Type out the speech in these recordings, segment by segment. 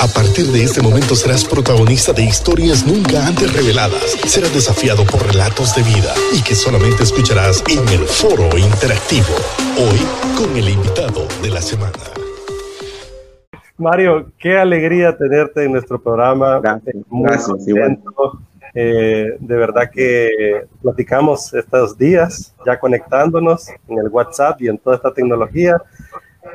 A partir de este momento serás protagonista de historias nunca antes reveladas. Serás desafiado por relatos de vida y que solamente escucharás en el foro interactivo. Hoy con el invitado de la semana. Mario, qué alegría tenerte en nuestro programa. Gracias, gracias eh, de verdad que platicamos estos días ya conectándonos en el WhatsApp y en toda esta tecnología.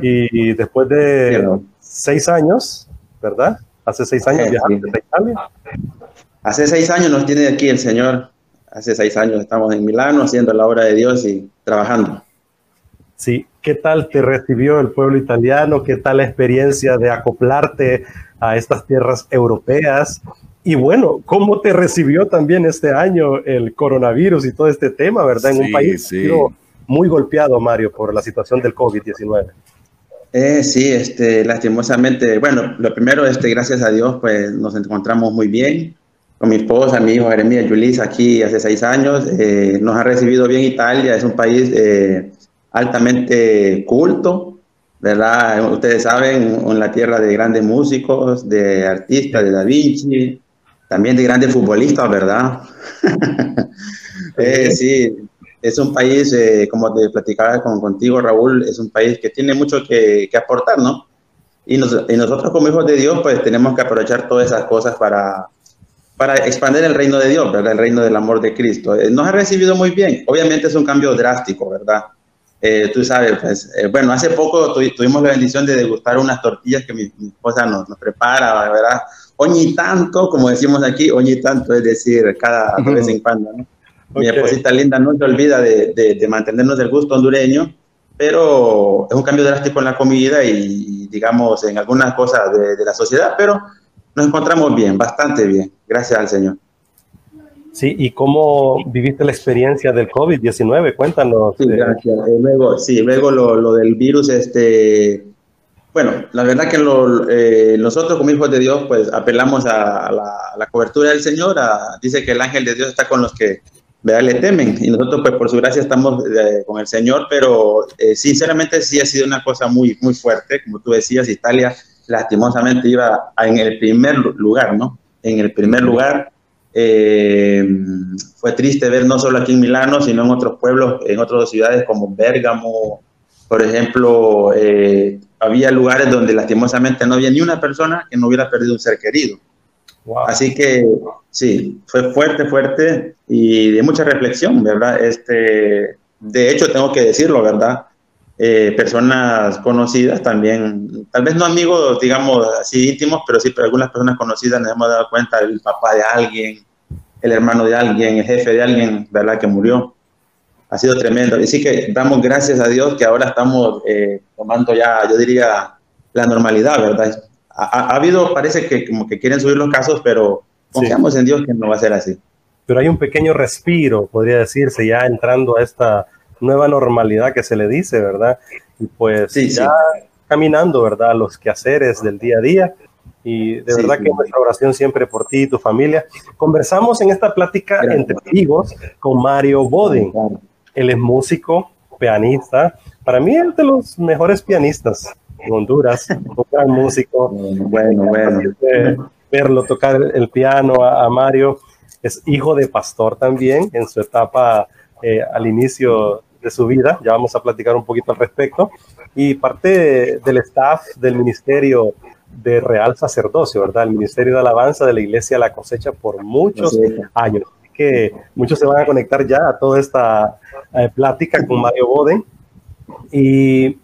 Y después de seis años, ¿verdad? Hace seis años viajaste a Italia. Hace seis años nos tiene aquí el Señor. Hace seis años estamos en Milano haciendo la obra de Dios y trabajando. Sí, ¿qué tal te recibió el pueblo italiano? ¿Qué tal la experiencia de acoplarte a estas tierras europeas? Y bueno, ¿cómo te recibió también este año el coronavirus y todo este tema, verdad? En un país muy golpeado, Mario, por la situación del COVID-19. Eh, sí, este, lastimosamente, bueno, lo primero, este, gracias a Dios, pues nos encontramos muy bien con mi esposa, mi hijo Jeremías Yulis, aquí hace seis años. Eh, nos ha recibido bien Italia, es un país eh, altamente culto, ¿verdad? Ustedes saben, en la tierra de grandes músicos, de artistas, de Da Vinci, también de grandes futbolistas, ¿verdad? eh, sí, es un país, eh, como te platicaba con, contigo, Raúl, es un país que tiene mucho que, que aportar, ¿no? Y, y, nosotros como hijos de Dios, pues tenemos que aprovechar todas esas cosas para, para expandir el reino de Dios, ¿verdad? El reino del amor de Cristo. Eh, nos ha recibido muy bien. Obviamente es un cambio drástico, ¿verdad? Eh, tú sabes, pues, bueno, hace poco tuvimos la bendición de degustar unas tortillas que mi, esposa nos, nos, prepara, ¿verdad? Oñi tanto, como decimos aquí, oñi tanto, es decir, cada vez en cuando, ¿no? Mi esposita linda no se olvida de, de, mantenernos del gusto hondureño, pero es un cambio drástico en la comida y, digamos, en algunas cosas de, de la sociedad, pero nos encontramos bien, bastante bien, gracias al Señor. Sí, ¿y cómo viviste la experiencia del COVID-19? Cuéntanos. Sí, gracias. Eh, luego, sí, luego lo, lo, del virus, este, bueno, la verdad que lo, eh, nosotros como hijos de Dios, pues apelamos a, la, a la, cobertura del Señor, a, dice que el ángel de Dios está con los que ¿verdad? le temen. Y nosotros, pues por su gracia, estamos eh, con el Señor, pero eh, sinceramente sí ha sido una cosa muy, muy fuerte. Como tú decías, Italia lastimosamente iba en el primer lugar, ¿no? En el primer lugar. Eh, fue triste ver no solo aquí en Milano, sino en otros pueblos, en otras ciudades como Bérgamo, por ejemplo, había lugares donde lastimosamente no había ni una persona que no hubiera perdido un ser querido. Así que sí, fue fuerte, fuerte y de mucha reflexión, ¿verdad? Este, de hecho, tengo que decirlo, ¿verdad? Eh, personas conocidas también, tal vez no amigos, digamos, así íntimos, pero sí, pero algunas personas conocidas nos hemos dado cuenta, el papá de alguien, el hermano de alguien, el jefe de alguien, ¿verdad? Que murió. Ha sido tremendo. Así que damos gracias a Dios que ahora estamos eh, tomando ya, yo diría, la normalidad, ¿verdad? Ha, habido, parece que como que quieren subir los casos, pero confiamos en Dios que no va a ser así. Pero hay un pequeño respiro, podría decirse, ya entrando a esta nueva normalidad que se le dice, ¿verdad? Y pues ya caminando, ¿verdad? Los quehaceres del día a día. Y de verdad que nuestra oración siempre por ti y tu familia. Conversamos en esta plática entre amigos con Mario Boden. Él es músico, pianista. Para mí es de los mejores pianistas en Honduras, un gran músico. Bueno, bueno. Verlo tocar el piano a, Mario. Es hijo de pastor también en su etapa eh, al inicio de su vida. Ya vamos a platicar un poquito al respecto. Y parte del staff del ministerio de Real Sacerdocio, ¿verdad? El Ministerio de Alabanza de la Iglesia La Cosecha por muchos años. que muchos se van a conectar ya a toda esta eh, plática con Mario Boden. Y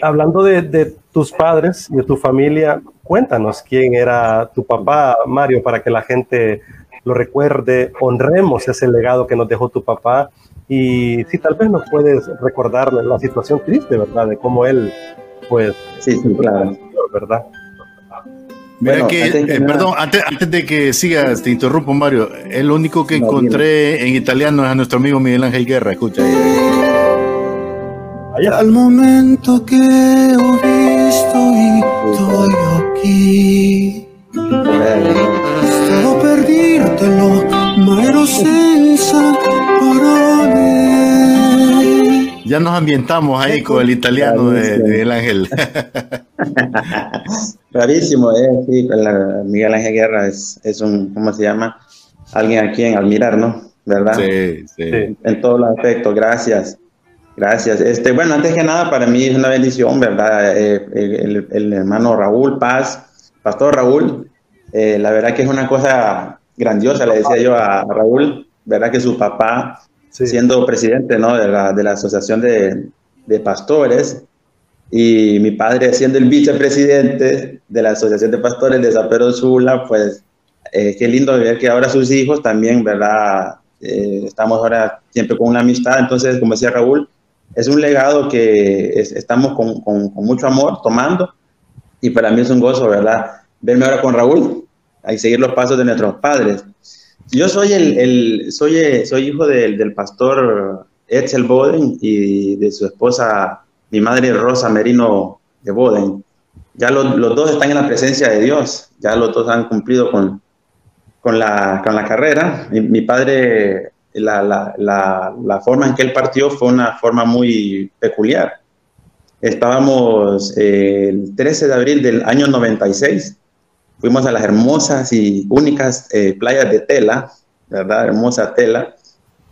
hablando de, tus padres y de tu familia, cuéntanos quién era tu papá, Mario, para que la gente lo recuerde, honremos ese legado que nos dejó tu papá y si tal vez nos puedes recordar la situación triste, ¿verdad? De cómo él, pues, sí, sí claro, ¿verdad? Mira que, eh, perdón, antes, antes, de que sigas, te interrumpo, Mario. El único que encontré en italiano es a nuestro amigo Miguel Ángel Guerra. Escucha. Al momento que ho visto y estoy aquí Stavo per dirtelo, ma ero senza parole. Ya nos ambientamos ahí con el italiano de, Ángel. Bravísimo, eh, sí, Miguel Ángel Guerra es, es un, ¿cómo se llama? Alguien a quien admirar, ¿no? ¿Verdad? Sí, sí. En todos los aspectos, gracias. Gracias. Este, bueno, antes que nada, para mí es una bendición, ¿verdad? Eh, el, hermano Raúl Paz, Pastor Raúl, eh, la verdad que es una cosa grandiosa, le decía yo a Raúl, ¿verdad? Que su papá, siendo presidente, ¿no? De la, de la Asociación de, de Pastores, y mi padre siendo el vicepresidente de la Asociación de Pastores de San Pedro Sula, pues eh, qué lindo ver que ahora sus hijos también, ¿verdad? estamos ahora siempre con una amistad, entonces, como decía Raúl, es un legado que estamos con, mucho amor tomando y para mí es un gozo, ¿verdad? Verme ahora con Raúl y seguir los pasos de nuestros padres. Yo soy, el, soy, soy hijo del, del pastor Edsel Boden y de su esposa, mi madre Rosa Merino de Boden. Ya los, los dos están en la presencia de Dios, ya los dos han cumplido con, con, la, con la carrera. Mi, mi padre la, la, la, forma en que él partió fue una forma muy peculiar. Estábamos eh, el 13 de abril del año 96, fuimos a las hermosas y únicas eh, playas de Tela, ¿verdad? Hermosa Tela.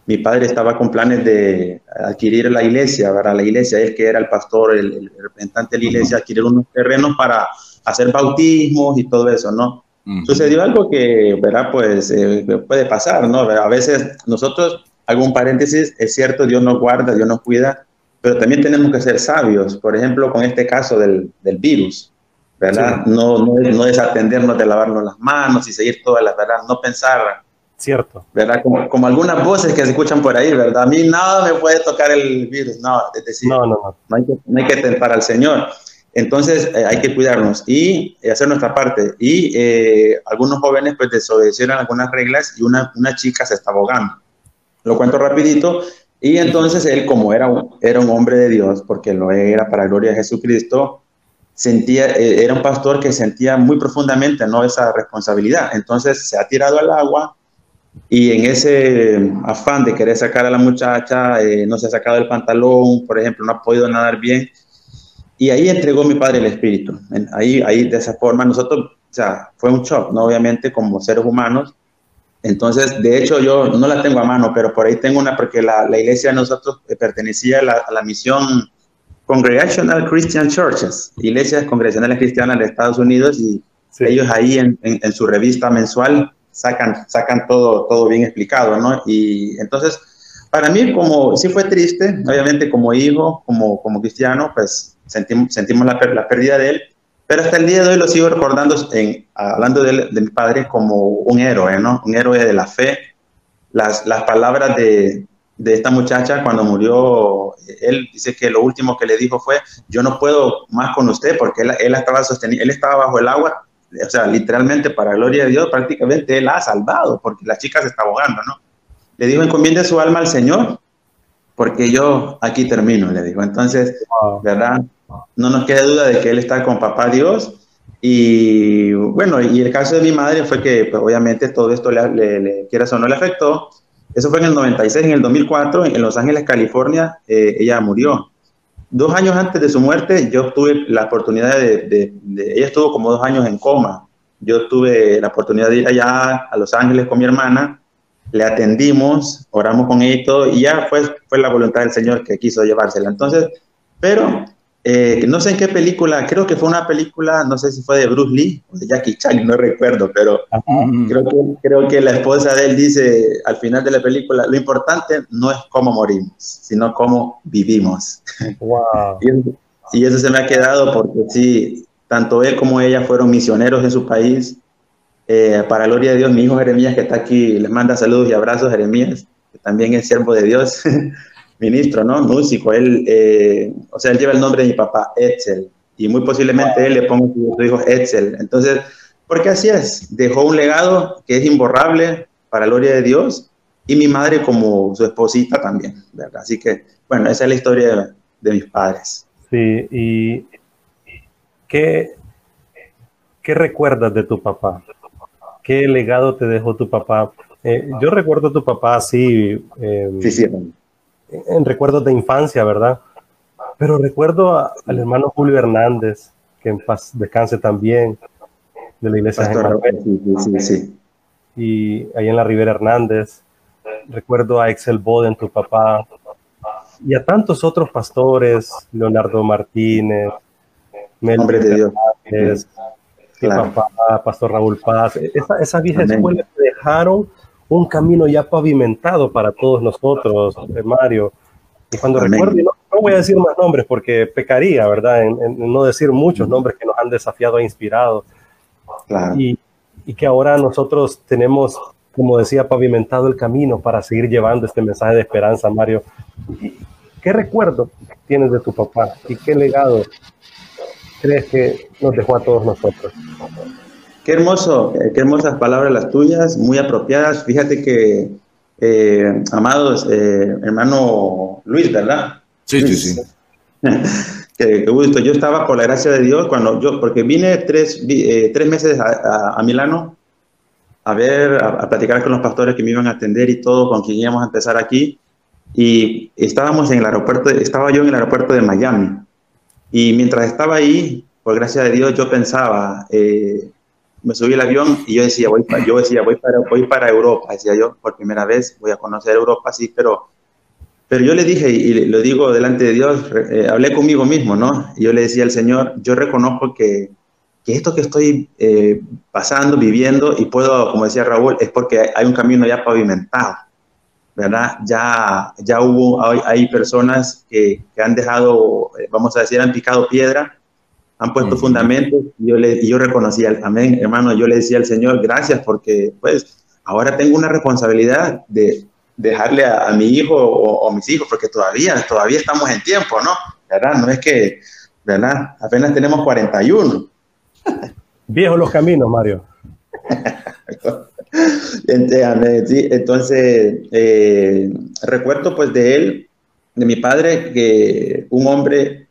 Mi padre estaba con planes de adquirir la iglesia, ¿verdad? La iglesia, él que era el pastor, el representante de la iglesia, adquirir unos terrenos para hacer bautismos y todo eso, ¿no? Sucedió algo que, ¿verdad? Pues eh, puede pasar, ¿no? A veces nosotros, algún paréntesis, es cierto, Dios nos guarda, Dios nos cuida, pero también tenemos que ser sabios. Por ejemplo, con este caso del, del virus, ¿verdad? No, no, no, desatendernos de lavarnos las manos y seguir todas las, ¿verdad? No pensar. Cierto. ¿Verdad? Como, como, algunas voces que se escuchan por ahí, ¿verdad? A mí nada me puede tocar el virus. No, es decir, no, no, no. no hay, que, no hay que tentar al Señor. Entonces eh, hay que cuidarnos y eh, hacer nuestra parte. Y eh, algunos jóvenes pues desobedecieron algunas reglas y una, una chica se está ahogando. Lo cuento rapidito. Y entonces él, como era un, era un hombre de Dios, porque lo era para gloria de Jesucristo, sentía, era un pastor que sentía muy profundamente ¿no? esa responsabilidad. Entonces se ha tirado al agua y en ese afán de querer sacar a la muchacha, no se ha sacado el pantalón, por ejemplo, no ha podido nadar bien y ahí entregó mi padre el espíritu. Ahí, ahí de esa forma nosotros, o sea, fue un shock, ¿no? Obviamente como seres humanos. Entonces, de hecho, yo no la tengo a mano, pero por ahí tengo una, porque la, la iglesia de nosotros pertenecía a la, a la, misión Congregational Christian Churches, iglesias congregacionales cristianas de Estados Unidos, y ellos ahí en, en, en, su revista mensual sacan, sacan todo, todo bien explicado, ¿no? Y entonces, para mí, como sí fue triste, obviamente como hijo, como, como cristiano, pues sentimos, sentimos la, la, pérdida de él, pero hasta el día de hoy lo sigo recordando, en, hablando de, de, mi padre, como un héroe, ¿no? Un héroe de la fe. Las, las palabras de, de esta muchacha cuando murió, él dice que lo último que le dijo fue, yo no puedo más con usted porque él, él estaba él estaba bajo el agua, o sea, literalmente para gloria de Dios, prácticamente él ha salvado porque la chica se está ahogando, ¿no? Le dijo, encomiende su alma al Señor, porque yo aquí termino, le dijo. Entonces, ¿verdad? no nos queda duda de que él está con papá Dios. Y bueno, y el caso de mi madre fue que pues, obviamente todo esto le, le, le, quieras o no le afectó. Eso fue en el 96, en el 2004, en Los Ángeles, California, eh, ella murió. Dos años antes de su muerte, yo tuve la oportunidad de, de, de, ella estuvo como dos años en coma. Yo tuve la oportunidad de ir allá a Los Ángeles con mi hermana, le atendimos, oramos con ella y todo, y ya fue, fue la voluntad del Señor que quiso llevársela. Entonces, pero eh, no sé en qué película, creo que fue una película, no sé si fue de Bruce Lee o de Jackie Chan, no recuerdo, pero creo que, creo que la esposa de él dice al final de la película, lo importante no es cómo morimos, sino cómo vivimos. Wow. y, y, eso, se me ha quedado porque sí, tanto él como ella fueron misioneros en su país. Eh, para gloria de Dios, mi hijo Jeremías, que está aquí, les manda saludos y abrazos, Jeremías, que también es siervo de Dios. ministro, ¿no? Músico, él, eh, o sea, él lleva el nombre de mi papá, Etzel, y muy posiblemente él le ponga su hijo Etzel. Entonces, porque así es, dejó un legado que es imborrable para gloria de Dios, y mi madre como su esposita también, ¿verdad? Así que, bueno, esa es la historia de, de mis padres. Sí, y ¿qué, ¿qué recuerdas de tu papá? ¿Qué legado te dejó tu papá? Eh, yo recuerdo a tu papá así. Eh, sí, sí en recuerdos de infancia, ¿verdad? Pero recuerdo a, al hermano Julio Hernández, que en paz descanse también, de la iglesia de sí, Y ahí en la Rivera Hernández, recuerdo a Excel Boden, tu papá, y a tantos otros pastores, Leonardo Martínez, Hombre de Dios. Papá, Pastor Raúl Paz, esa, esa vieja escuela dejaron un camino ya pavimentado para todos nosotros, eh, Mario. Y cuando recuerdo, no, voy a decir más nombres porque pecaría, ¿verdad? En, no decir muchos nombres que nos han desafiado e inspirado. Y, y que ahora nosotros tenemos, como decía, pavimentado el camino para seguir llevando este mensaje de esperanza, Mario. ¿Qué recuerdo tienes de tu papá y qué legado crees que nos dejó a todos nosotros? Qué hermoso, eh, qué hermosas palabras las tuyas, muy apropiadas. Fíjate que, eh, amados, eh, hermano Luis, ¿verdad? Sí, sí, sí. qué, gusto. Yo estaba, por la gracia de Dios, cuando yo, porque vine tres, tres meses a, Milano a ver, a, platicar con los pastores que me iban a atender y todo, con quien íbamos a empezar aquí. Y estábamos en el aeropuerto, estaba yo en el aeropuerto de Miami. Y mientras estaba ahí, por gracia de Dios, yo pensaba, eh, me subí al avión y yo decía, voy para, yo decía, voy para, voy para Europa, decía yo, por primera vez voy a conocer Europa, sí, pero, pero yo le dije, y lo digo delante de Dios, eh, hablé conmigo mismo, ¿no? Yo le decía al Señor, yo reconozco que, que esto que estoy eh, pasando, viviendo, y puedo, como decía Raúl, es porque hay un camino ya pavimentado, ¿verdad? Ya, ya hubo, hay, hay personas que, que, han dejado, eh, vamos a decir, han picado piedra, han puesto fundamentos y yo, le, yo reconocía, amén, hermano, yo le decía al Señor, gracias porque pues ahora tengo una responsabilidad de dejarle a, mi hijo o, a mis hijos, porque todavía, todavía estamos en tiempo, ¿no? ¿Verdad? No es que, ¿verdad? Apenas tenemos 41. Viejos los caminos, Mario. Entonces, eh, recuerdo pues de él, de mi padre, que un hombre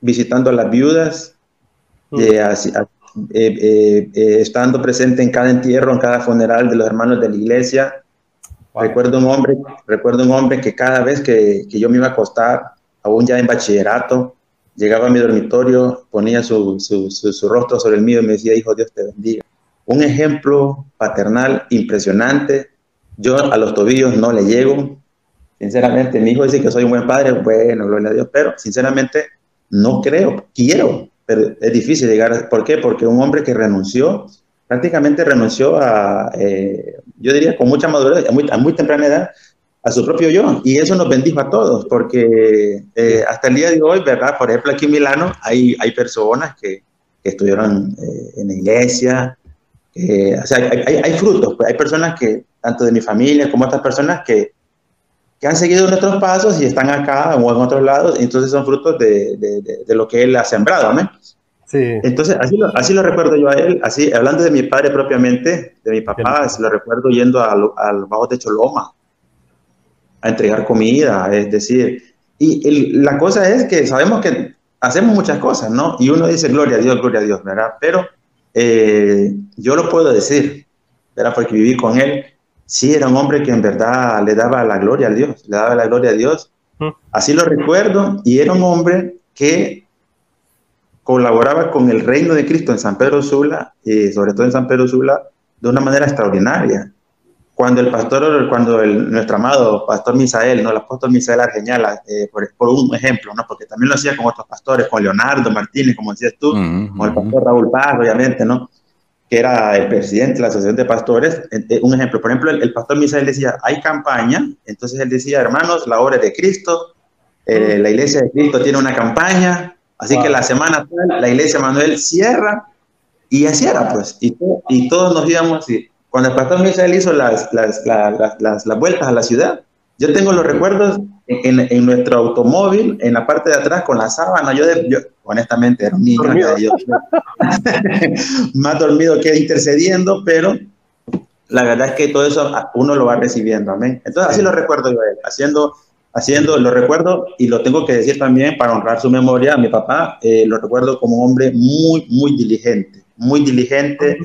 visitando a las viudas, eh, eh, eh, estando presente en cada entierro, en cada funeral de los hermanos de la iglesia. Recuerdo un hombre, recuerdo un hombre que cada vez que, que, yo me iba a acostar, aún ya en bachillerato, llegaba a mi dormitorio, ponía su, su, su, rostro sobre el mío y me decía, hijo, Dios te bendiga. Un ejemplo paternal impresionante. Yo a los tobillos no le llego. Sinceramente, mi hijo dice que soy un buen padre, bueno, gloria a Dios, pero sinceramente no creo, quiero, pero es difícil llegar. ¿Por qué? Porque un hombre que renunció, prácticamente renunció a, eh, yo diría, con mucha madurez, a muy, temprana edad, a su propio yo. Y eso nos bendijo a todos, porque eh, hasta el día de hoy, ¿verdad? Por ejemplo, aquí en Milano hay, hay personas que, que estuvieron eh, en la iglesia. O sea, hay, hay, frutos, pues hay personas que, tanto de mi familia como otras personas que, que han seguido nuestros pasos y están acá o en otros lados, entonces son frutos de, de, de, lo que él ha sembrado. Sí. Entonces, así lo, así lo recuerdo yo a él, así, hablando de mi padre propiamente, de mi papá, lo recuerdo yendo al, al Bajo de Choloma a entregar comida, es decir, y la cosa es que sabemos que hacemos muchas cosas, ¿no? Y uno dice, gloria a Dios, gloria a Dios, ¿verdad? Pero eh, yo lo puedo decir, ¿verdad? Porque viví con él sí era un hombre que en verdad le daba la gloria a Dios, le daba la gloria a Dios. Así lo recuerdo, y era un hombre que colaboraba con el reino de Cristo en San Pedro Sula, y sobre todo en San Pedro Sula, de una manera extraordinaria. Cuando el pastor, cuando el, nuestro amado pastor Misael, ¿no? el apóstol Misael Argeñala, eh, por, por, un ejemplo, ¿no? porque también lo hacía con otros pastores, con Leonardo Martínez, como decías tú, con el pastor Raúl Paz, obviamente, ¿no? que era el presidente de la Asociación de Pastores, eh, un ejemplo, por ejemplo, el, pastor Misael decía, hay campaña, entonces él decía, hermanos, la obra de Cristo, eh, la iglesia de Cristo tiene una campaña, así que la semana la iglesia Manuel cierra, y así era, pues, y, y todos nos íbamos, y cuando el pastor Misael hizo las, las, las, las vueltas a la ciudad, yo tengo los recuerdos en, en, nuestro automóvil, en la parte de atrás, con la sábana. Yo, yo honestamente, era un niño. más dormido que intercediendo, pero la verdad es que todo eso uno lo va recibiendo. Amén. Entonces, así lo recuerdo yo haciendo, haciendo, lo recuerdo y lo tengo que decir también para honrar su memoria. A mi papá eh, lo recuerdo como un hombre muy, muy diligente, muy diligente.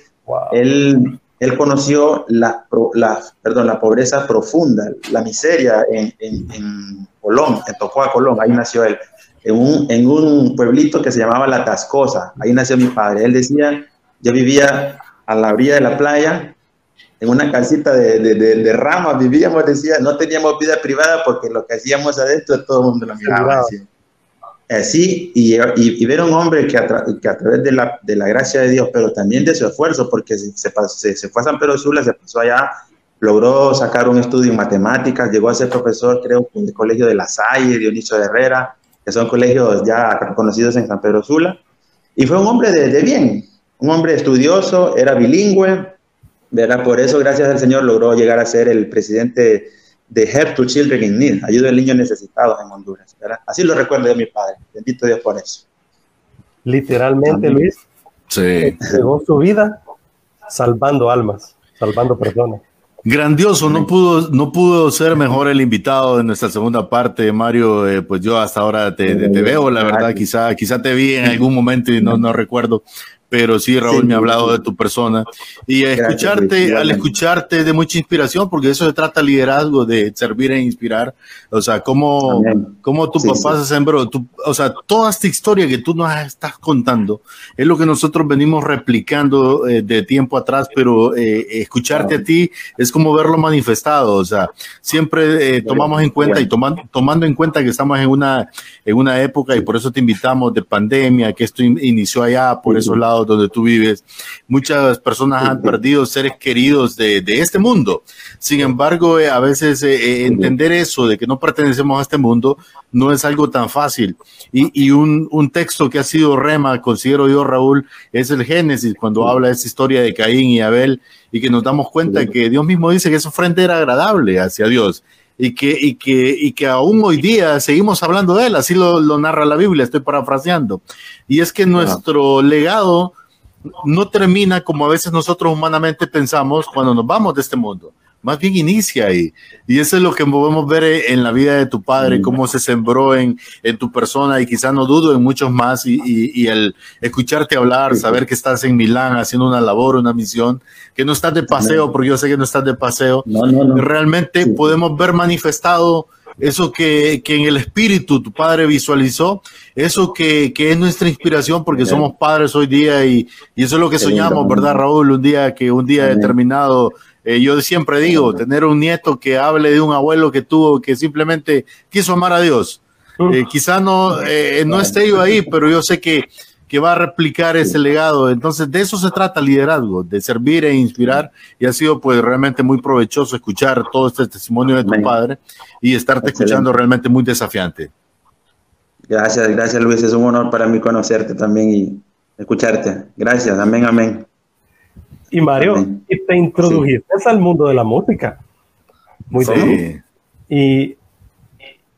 Él él conoció la, la, perdón, la pobreza profunda, la miseria en, en, en Colón, en Tocoa, Colón, ahí nació él. en un, en un pueblito que se llamaba La Tascosa. Ahí nació mi padre. Él decía, yo vivía a la orilla de la playa, en una casita de, de, de, ramas vivíamos, decía, no teníamos vida privada porque lo que hacíamos adentro todo el mundo lo miraba. Así, y, y, ver a un hombre que a, que a través de la, de la, gracia de Dios, pero también de su esfuerzo, porque se, se, se fue a San Pedro Sula, se pasó allá, logró sacar un estudio en matemáticas, llegó a ser profesor, creo, en el colegio de La Salle, Dionisio de Herrera, que son colegios ya conocidos en San Pedro Sula, y fue un hombre de, de bien, un hombre estudioso, era bilingüe, ¿verdad? Por eso, gracias al Señor, logró llegar a ser el presidente de Help to Children in Need, ayuda a niños necesitados en Honduras. ¿verdad? Así lo recuerdo de mi padre. Bendito Dios por eso. Literalmente, Luis, sí. llegó su vida salvando almas, salvando personas. Grandioso, no pudo, no pudo ser mejor el invitado de nuestra segunda parte, Mario. Eh, pues yo hasta ahora te, te, veo, la verdad, quizá, quizá te vi en algún momento y no, no recuerdo, pero sí, Raúl, me ha hablado de tu persona. Y escucharte, al escucharte de mucha inspiración, porque eso se trata liderazgo, de servir e inspirar. O sea, cómo, cómo tu papá se sembró. o sea, toda esta historia que tú nos estás contando es lo que nosotros venimos replicando eh, de tiempo atrás, pero eh, escucharte a ti es como verlo manifestado. O sea, siempre eh, tomamos en cuenta y tomando, tomando en cuenta que estamos en una, en una época y por eso te invitamos de pandemia, que esto inició allá por esos lados donde tú vives, muchas personas han perdido seres queridos de, de este mundo. Sin embargo, eh, a veces eh, eh, entender eso de que no pertenecemos a este mundo no es algo tan fácil. Y, y un, un, texto que ha sido rema, considero yo, Raúl, es el Génesis, cuando habla de esa historia de Caín y Abel, y que nos damos cuenta que Dios mismo dice que esa ofrenda era agradable hacia Dios y que, y que, y que aún hoy día seguimos hablando de él, así lo, lo narra la Biblia, estoy parafraseando. Y es que nuestro legado no termina como a veces nosotros humanamente pensamos cuando nos vamos de este mundo más bien inicia ahí. Y eso es lo que podemos ver en la vida de tu padre, cómo se sembró en, en tu persona y quizá no dudo en muchos más y, y, el escucharte hablar, saber que estás en Milán haciendo una labor, una misión, que no estás de paseo, porque yo sé que no estás de paseo, realmente podemos ver manifestado eso que, que, en el espíritu tu padre visualizó, eso que, que es nuestra inspiración porque somos padres hoy día y, y, eso es lo que soñamos, ¿verdad, Raúl? Un día que un día determinado eh, yo siempre digo, tener un nieto que hable de un abuelo que tuvo, que simplemente quiso amar a Dios. Eh, quizá no, eh, no esté yo ahí, pero yo sé que, que va a replicar ese legado. Entonces, de eso se trata el liderazgo, de servir e inspirar. Y ha sido pues realmente muy provechoso escuchar todo este testimonio de tu padre y estarte escuchando realmente muy desafiante. Gracias, gracias Luis. Es un honor para mí conocerte también y escucharte. Gracias, amén, amén. Y Mario, y te introdujiste al mundo de la música. Muy bien. Y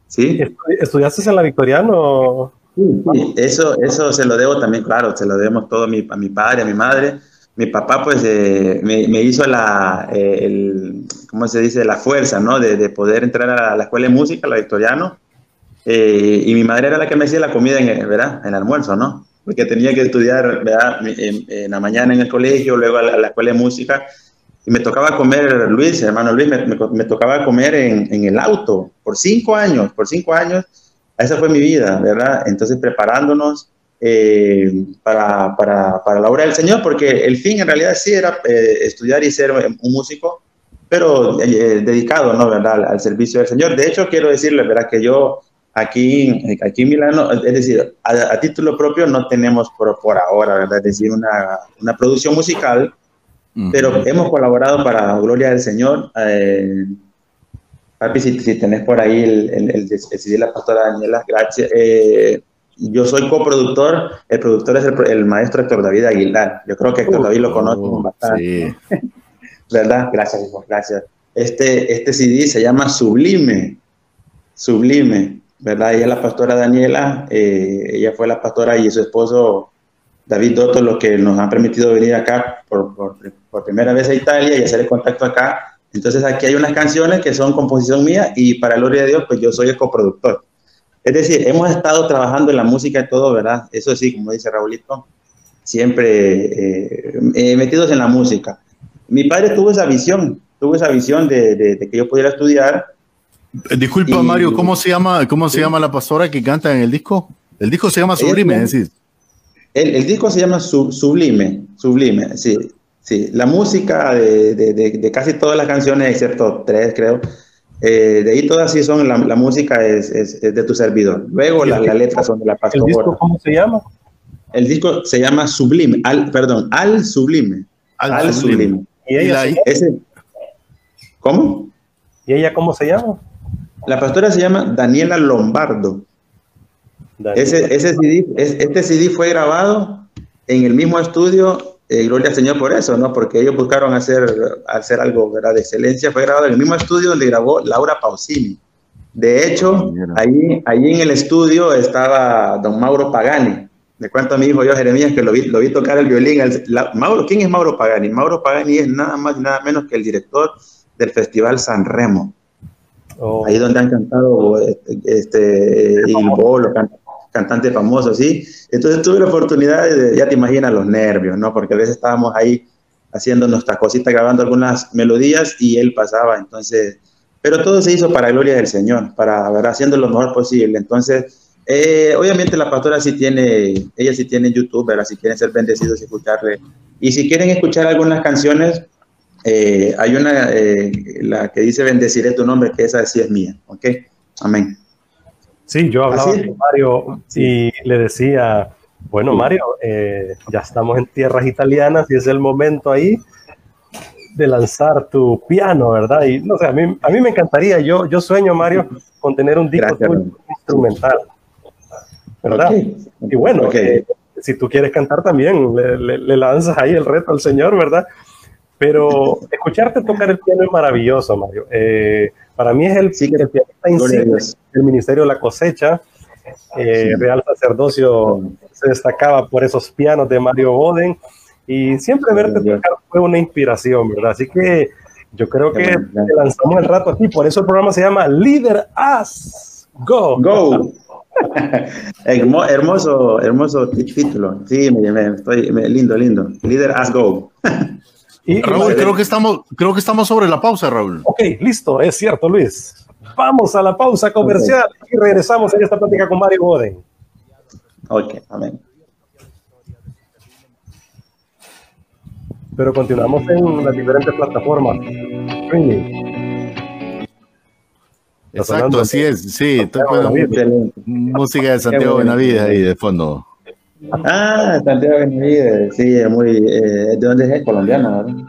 ¿Sí? ¿Estudiaste en la Victoriano? Sí, eso, eso se lo debo también, claro, se lo debemos todo a mi, a mi padre, a mi madre. Mi papá, pues, eh, me, hizo la, eh, el, ¿cómo se dice? La fuerza, ¿no? De, de, poder entrar a la escuela de música, la Victoriano. Eh, y mi madre era la que me hacía la comida, en, ¿verdad? En el almuerzo, ¿no? Porque tenía que estudiar En, la mañana en el colegio, luego a la, escuela de música, y me tocaba comer, Luis, hermano Luis, me, tocaba comer en, en, el auto por cinco años, por cinco años, esa fue mi vida, ¿verdad? Entonces preparándonos eh, para, para, para, la obra del Señor, porque el fin en realidad sí era eh, estudiar y ser un músico, pero eh, dedicado, ¿no? ¿verdad? Al, al, servicio del Señor. De hecho, quiero decirle, ¿verdad? Que yo Aquí, aquí en Milano, es decir, a, título propio no tenemos por, por, ahora, ¿verdad? Es decir, una, una producción musical, pero hemos colaborado para Gloria del Señor. Eh, papi, si, si, tenés por ahí el, el, el, de la pastora Daniela, gracias. Eh, yo soy coproductor, el productor es el, maestro Héctor David Aguilar. Yo creo que Héctor David lo conoce oh, bastante. Sí. ¿Verdad? Gracias, hijo, gracias. Este, este CD se llama Sublime. Sublime. ¿Verdad? Ella es la pastora Daniela, eh, ella fue la pastora y su esposo David Dotto, los que nos han permitido venir acá por, por, primera vez a Italia y hacer el contacto acá. Entonces aquí hay unas canciones que son composición mía y para gloria de Dios, pues yo soy el coproductor. Es decir, hemos estado trabajando en la música y todo, ¿verdad? Eso sí, como dice Raulito, siempre eh, eh, metidos en la música. Mi padre tuvo esa visión, tuvo esa visión de, de, de que yo pudiera estudiar Disculpa, Mario, ¿cómo se llama, cómo se llama la pastora que canta en el disco? El disco se llama Sublime, es decir. El, disco se llama Sublime, Sublime, sí. Sí, la música de, casi todas las canciones, excepto tres, creo, eh, de ahí todas sí son, la, música es, de tu servidor. Luego las letras son de la pastora. ¿El disco cómo se llama? El disco se llama Sublime, al, perdón, Al Sublime. Al, Sublime. ¿Y ella? ¿Cómo? ¿Y ella cómo se llama? La pastora se llama Daniela Lombardo. Ese, ese CD, este CD fue grabado en el mismo estudio, eh, gloria al Señor por eso, ¿no? Porque ellos buscaron hacer, hacer algo de excelencia. Fue grabado en el mismo estudio donde grabó Laura Pausini. De hecho, ahí, ahí en el estudio estaba don Mauro Pagani. Le cuento a mi hijo yo, Jeremías, que lo vi, lo vi tocar el violín. Mauro, ¿Quién es Mauro Pagani? Mauro Pagani es nada más y nada menos que el director del Festival San Remo. Oh. Ahí donde han cantado este, Bolo, cantante famoso, ¿sí? Entonces tuve la oportunidad de, ya te imaginas los nervios, ¿no? Porque a veces estábamos ahí haciendo nuestra cosita, grabando algunas melodías y él pasaba, entonces, pero todo se hizo para gloria del Señor, para, ver, Haciendo lo mejor posible. Entonces, eh, obviamente la pastora sí tiene, ella sí tiene YouTube, ¿verdad? Si quieren ser bendecidos y escucharle. Y si quieren escuchar algunas canciones, eh, hay una, eh, la que dice bendeciré tu nombre, que esa sí es mía, ¿ok? Amén. Sí, yo hablaba con Mario y le decía, bueno Mario, eh, ya estamos en tierras italianas y es el momento ahí de lanzar tu piano, ¿verdad? Y no sé, a mí, a mí me encantaría, yo, yo sueño Mario con tener un disco instrumental, ¿verdad? Y bueno, si tú quieres cantar también, le, le lanzas ahí el reto al Señor, ¿verdad? Pero escucharte tocar el piano es maravilloso, Mario. Eh, para mí es el, sí, el pianista del Ministerio de la Cosecha. Eh, Real Sacerdocio se destacaba por esos pianos de Mario Boden y siempre verte tocar fue una inspiración, ¿verdad? Así que yo creo que lanzamos el rato aquí, por eso el programa se llama Leader As Go. Go. hermoso, hermoso título. Sí, me, estoy, lindo, lindo. Leader As Go. Raúl, creo que, estamos, creo que estamos sobre la pausa, Raúl. Ok, listo, es cierto, Luis. Vamos a la pausa comercial y regresamos en esta plática con Mario Boden. Ok, amén. Pero continuamos en las diferentes plataformas. Exacto, así es, sí. Música de Santiago Benavides ahí de fondo. Ah, Santiago Benavides, sí, es muy. Eh, ¿De dónde es? Colombiano, ¿verdad?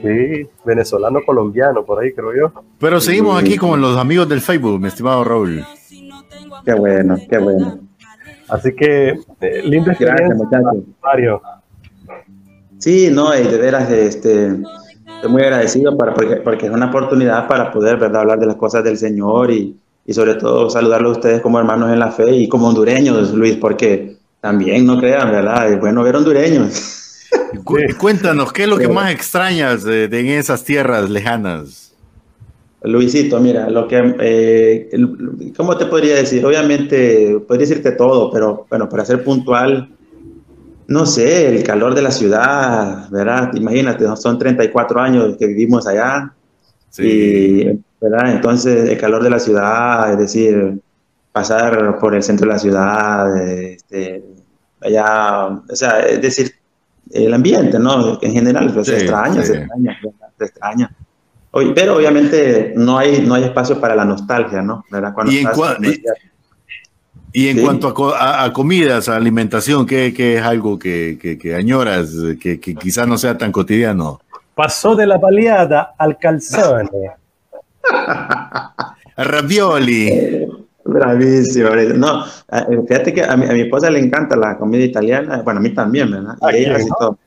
Sí, venezolano colombiano, por ahí creo yo. Pero seguimos aquí con los amigos del Facebook, mi estimado Raúl. Qué bueno, qué bueno. Así que, eh, lindo Gracias, muchachos. Mario. Sí, no, y de veras, este, estoy muy agradecido para, porque, porque es una oportunidad para poder, ¿verdad?, hablar de las cosas del Señor y, y sobre todo saludarlo a ustedes como hermanos en la fe y como hondureños, Luis, porque también, no crean, ¿verdad? Es bueno ver hondureños. Cuéntanos, ¿qué es lo que más extrañas de, en esas tierras lejanas? Luisito, mira, lo que, eh, ¿cómo te podría decir? Obviamente, podría decirte todo, pero bueno, para ser puntual, no sé, el calor de la ciudad, ¿verdad? Imagínate, son 34 años que vivimos allá. Sí. ¿verdad? Entonces, el calor de la ciudad, es decir, pasar por el centro de la ciudad, este, allá, o sea, es decir, el ambiente, ¿no? En general, pues, se extraña, se extraña, se extraña. pero obviamente no hay, no hay espacio para la nostalgia, ¿no? y, en, cuanto a, comidas, a alimentación, ¿qué, qué es algo que, que, añoras, que, que quizás no sea tan cotidiano? Pasó de la baleada al calzone. Ravioli. Bravísimo. No, eh, fíjate que a mi, a mi, esposa le encanta la comida italiana, bueno, a mí también, ¿verdad? ¿A, quién no?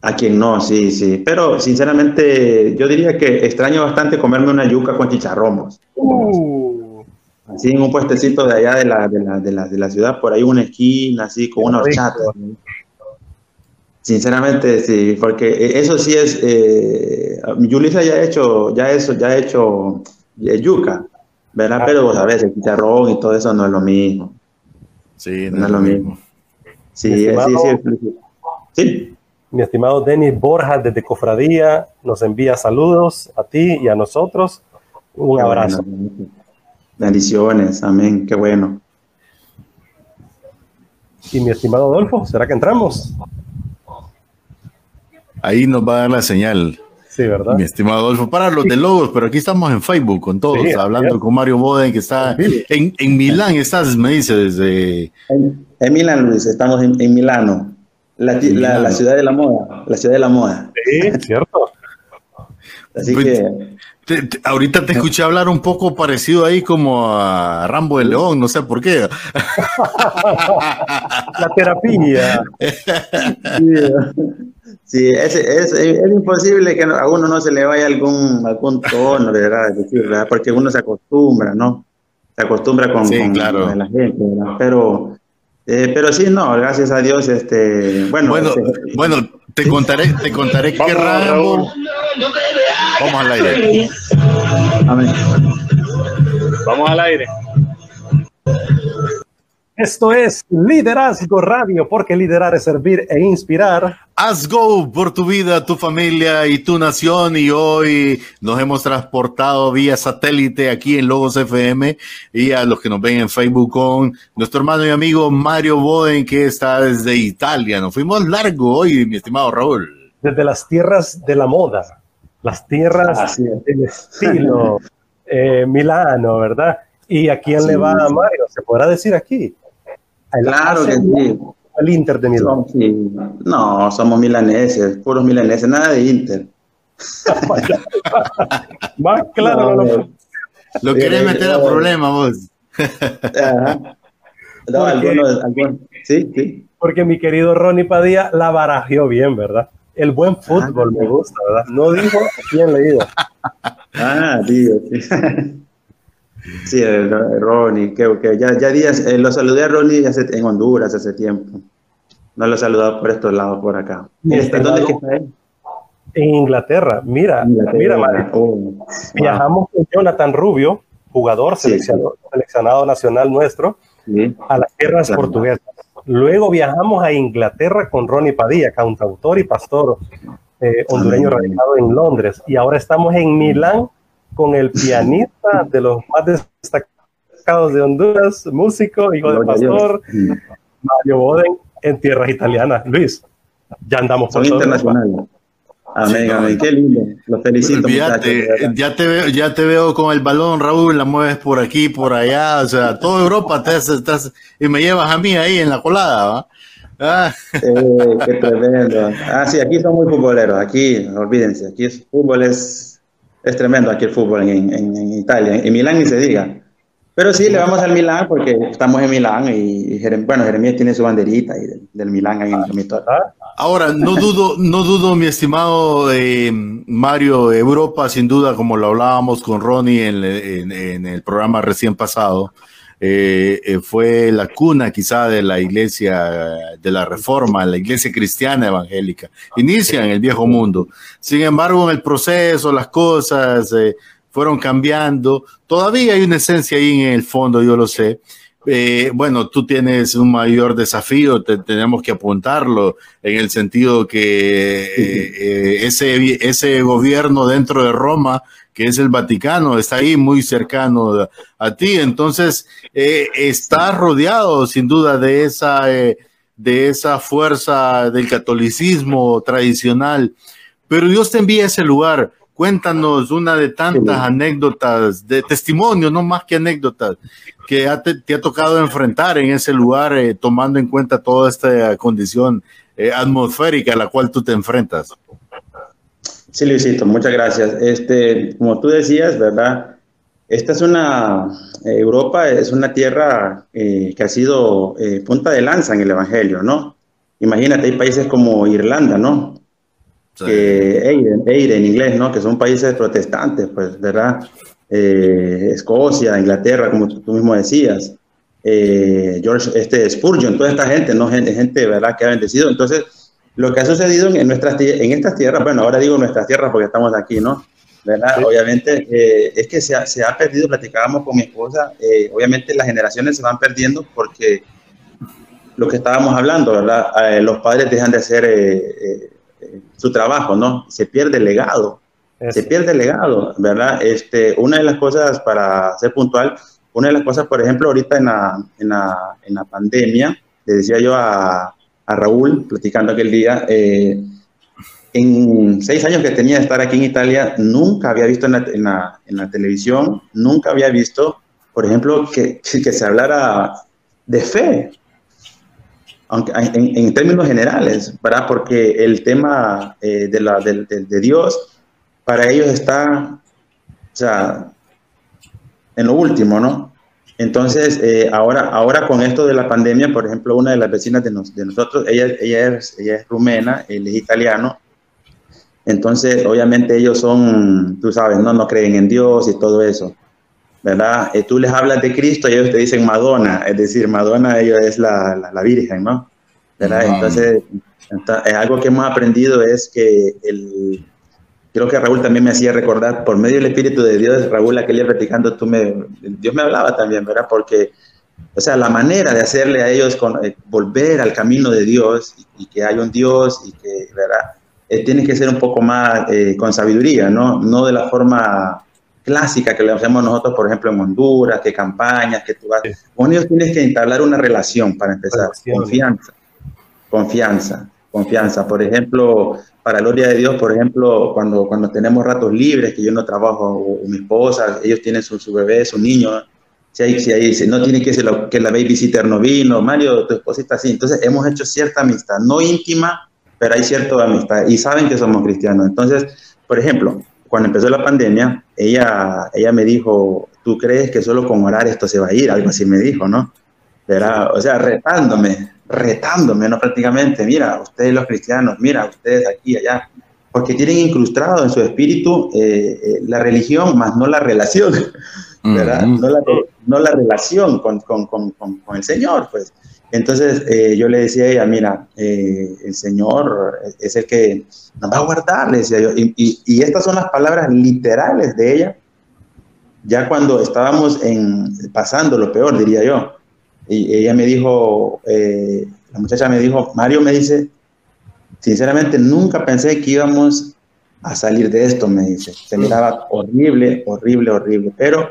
a quien no, sí, sí. Pero sinceramente, yo diría que extraño bastante comerme una yuca con chicharromos. Uh. Así en un puestecito de allá de la, de la, de la, de la ciudad, por ahí una esquina, así, con una horchata. Sinceramente, sí, porque eso sí es. Eh, Yulisa ya ha hecho, ya eso, ya ha hecho eh, yuca ¿verdad? Ah, Pero vos sabés, el chicharrón y todo eso no es lo mismo. Sí, no, es lo mismo. Sí, sí, sí, sí. Mi estimado Denis Borja desde Cofradía nos envía saludos a ti y a nosotros. Un abrazo. Bendiciones, amén, qué bueno. Y mi estimado Adolfo, ¿será que entramos? Ahí nos va a dar la señal. Sí, ¿verdad? Mi estimado Adolfo, para los de Logos, pero aquí estamos en Facebook con todos, hablando con Mario Boden, que está en, en, Milán, estás, me dice, desde... En, Milán, Luis, estamos en, Milano, la, la, ciudad de la moda, la ciudad de la moda. Sí, cierto. Así pues, que ahorita te escuché hablar un poco parecido ahí como a Rambo de León, no sé por qué. La terapia. Sí, es, es, es, imposible que a uno no se le vaya algún, algún tono, ¿verdad? Porque uno se acostumbra, ¿no? Se acostumbra con, claro. la gente, Pero, eh, pero sí, no, gracias a Dios, este, bueno. Bueno, este, bueno te contaré, te contaré qué Rambo. Vamos al aire. Vamos al aire. Esto es Liderazgo Radio, porque liderar es servir e inspirar. Haz go por tu vida, tu familia y tu nación. Y hoy nos hemos transportado vía satélite aquí en Logos FM y a los que nos ven en Facebook con nuestro hermano y amigo Mario Boden, que está desde Italia. Nos fuimos largo hoy, mi estimado Raúl. Desde las tierras de la moda las tierras del estilo eh, Milano, ¿verdad? ¿Y a quién le va a Mario? ¿Se podrá decir aquí? Claro que sí. Al Inter de Milán. No, somos milaneses, puros milaneses, nada de Inter. Más claro. No, no, Lo querés meter a problema vos. No, algunos, algunos, sí, sí. Porque mi querido Ronnie Padilla la barajeó bien, ¿verdad? el buen fútbol me gusta, ¿verdad? No dijo quién le iba. Ah, tío, sí. Sí, Ronnie, que, que ya, ya días, eh, lo saludé a Ronnie hace, en Honduras hace tiempo. No lo he saludado por estos lados, por acá. Este, ¿Dónde está él? En Inglaterra, mira, mira, Mario. Oh, Viajamos con Jonathan Rubio, jugador seleccionado, nacional nuestro, a las tierras portuguesas. Luego viajamos a Inglaterra con Ronnie Padilla, cantautor y pastor eh, hondureño ah, radicado en Londres. Y ahora estamos en Milán con el pianista de los más destacados de Honduras, músico, hijo de pastor, Mario Boden, en tierras italianas. Luis, ya andamos por internacionales. Amén, amén, qué lindo. Los felicito. ya te veo, ya te veo con el balón, Raúl, la mueves por aquí, por allá, o sea, toda Europa te estás, y me llevas a mí ahí en la colada, ¿va? Ah. Eh, qué tremendo. Ah, sí, aquí son muy futboleros, aquí, olvídense, aquí el fútbol es, es tremendo, aquí el fútbol en, en, Italia, en Milán ni se diga. Pero sí, le vamos al Milán porque estamos en Milán y, bueno, Jeremías tiene su banderita y del, Milán ahí en el. Ahora, no dudo, no dudo, mi estimado eh, Mario, Europa, sin duda, como lo hablábamos con Ronnie en, el programa recién pasado, eh, eh, fue la cuna quizá de la iglesia de la reforma, la iglesia cristiana evangélica. Inicia en el viejo mundo. Sin embargo, en el proceso, las cosas fueron cambiando. Todavía hay una esencia ahí en el fondo, yo lo sé. Eh, bueno, tú tienes un mayor desafío, tenemos que apuntarlo en el sentido que eh, eh, ese, ese gobierno dentro de Roma, que es el Vaticano, está ahí muy cercano a, ti. Entonces, estás rodeado sin duda de esa, de esa fuerza del catolicismo tradicional, pero Dios te envía a ese lugar Cuéntanos una de tantas anécdotas, de testimonio, no más que anécdotas, que te, ha tocado enfrentar en ese lugar, eh, tomando en cuenta toda esta condición eh, atmosférica a la cual tú te enfrentas. Sí, Luisito, muchas gracias. Este, como tú decías, ¿verdad? Esta es una, Europa es una tierra eh, que ha sido punta de lanza en el Evangelio, ¿no? Imagínate, hay países como Irlanda, ¿no? Que Eire, en inglés, ¿no? Que son países protestantes, pues, ¿verdad? Eh, Escocia, Inglaterra, como tú mismo decías. Eh, George este, Spurgeon, toda esta gente, ¿no? Gente, gente, ¿verdad? Que ha bendecido. Entonces, lo que ha sucedido en, nuestras, en estas tierras, bueno, ahora digo nuestras tierras porque estamos aquí, ¿no? ¿verdad? Obviamente eh, es que se ha, se ha, perdido, platicábamos con mi esposa, obviamente las generaciones se van perdiendo porque lo que estábamos hablando, ¿verdad? los padres dejan de hacer su trabajo, ¿no? Se pierde el legado. Se pierde el legado, ¿verdad? Este, una de las cosas, para ser puntual, una de las cosas, por ejemplo, ahorita en la, en la, en la pandemia, le decía yo a, a Raúl, platicando aquel día, eh, en seis años que tenía de estar aquí en Italia, nunca había visto en la, en la, en la televisión, nunca había visto, por ejemplo, que, que se hablara de fe, aunque en, en, términos generales, ¿verdad? Porque el tema eh, de, la, de, de, de, Dios para ellos está, o sea, en lo último, ¿no? Entonces, eh, ahora, ahora con esto de la pandemia, por ejemplo, una de las vecinas de, nos, de nosotros, ella, ella, es, ella es rumena, él es italiano, entonces, obviamente ellos son, tú sabes, no, no creen en Dios y todo eso. ¿Verdad? Eh, tú les hablas de Cristo y ellos te dicen Madonna, es decir, Madonna ella es la, la, la Virgen, ¿no? ¿verdad? Entonces, es algo que hemos aprendido es que el, creo que Raúl también me hacía recordar, por medio del Espíritu de Dios, Raúl, aquel día platicando, tú me, Dios me hablaba también, ¿verdad? Porque, o sea, la manera de hacerle a ellos con, eh, volver al camino de Dios y, y, que hay un Dios y que, ¿verdad? Eh, tiene que ser un poco más eh, con sabiduría, ¿no? No de la forma clásica que le hacemos nosotros, por ejemplo, en Honduras, que campañas, que tú vas. Sí. Con ellos tienes que entablar una relación para empezar. Relación. Confianza. Confianza. Confianza. Por ejemplo, para gloria de Dios, por ejemplo, cuando, cuando tenemos ratos libres, que yo no trabajo, o, o mi esposa, ellos tienen su, su, bebé, su niño, si hay, si hay, si no tiene que ser lo, que la babysitter no vino, Mario, tu esposita sí. Entonces, hemos hecho cierta amistad, no íntima, pero hay cierta amistad y saben que somos cristianos. Entonces, por ejemplo, cuando empezó la pandemia, ella, ella me dijo, ¿tú crees que solo con orar esto se va a ir? Algo así me dijo, ¿no? Era, o sea, retándome, retándome, ¿no? Prácticamente, mira, ustedes los cristianos, mira, ustedes aquí, allá, porque tienen incrustado en su espíritu eh, eh, la religión, más no la relación, ¿verdad? Mm -hmm. no, la, no, la, relación con, con, con, con, el Señor, pues. Entonces eh, yo le decía a ella, mira, eh, el Señor es el que nos va a guardar, le decía yo. Y, y, y, estas son las palabras literales de ella, ya cuando estábamos en, pasando lo peor, diría yo. Y ella me dijo, eh, la muchacha me dijo, Mario me dice, sinceramente nunca pensé que íbamos a salir de esto, me dice. Se miraba horrible, horrible, horrible, pero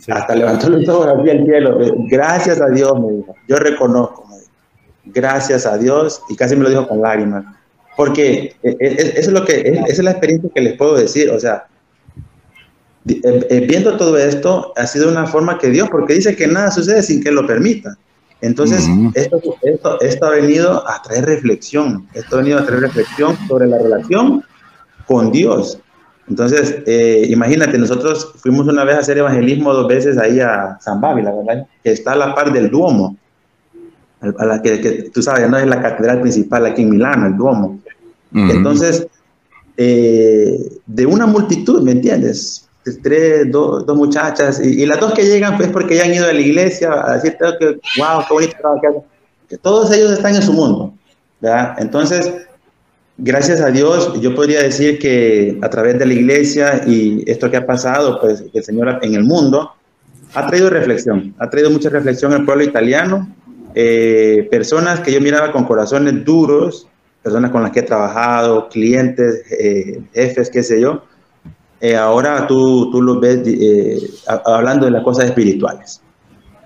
Sí. Hasta levantó los ojos así al cielo. Gracias a Dios, me dijo. Yo reconozco, me dijo. Gracias a Dios. Y casi me lo dijo con lágrimas. Porque e, e, eso es lo que, esa es la experiencia que les puedo decir. O sea, eh, viendo todo esto, ha sido una forma que Dios, porque dice que nada sucede sin que lo permita. Entonces, uh -huh. esto, esto, esto ha venido a traer reflexión. Esto ha venido a traer reflexión sobre la relación con Dios. Entonces, eh, imagínate, nosotros fuimos una vez a hacer evangelismo dos veces ahí a San Bávila, ¿verdad? Que está a la par del Duomo, a la que, que, tú sabes, no es la catedral principal aquí en Milán, el Duomo. Uh -huh. Entonces, eh, de una multitud, ¿me entiendes? Tres, dos, dos muchachas, y, y, las dos que llegan pues porque ya han ido a la iglesia a decir que, wow, qué bonito que, que todos ellos están en su mundo, ¿verdad? Entonces, gracias a Dios, yo podría decir que a través de la iglesia y esto que ha pasado, pues el Señor en el mundo, ha traído reflexión, ha traído mucha reflexión al pueblo italiano, eh, personas que yo miraba con corazones duros, personas con las que he trabajado, clientes, eh, jefes, qué sé yo, eh, ahora tú, tú los ves eh, hablando de las cosas espirituales,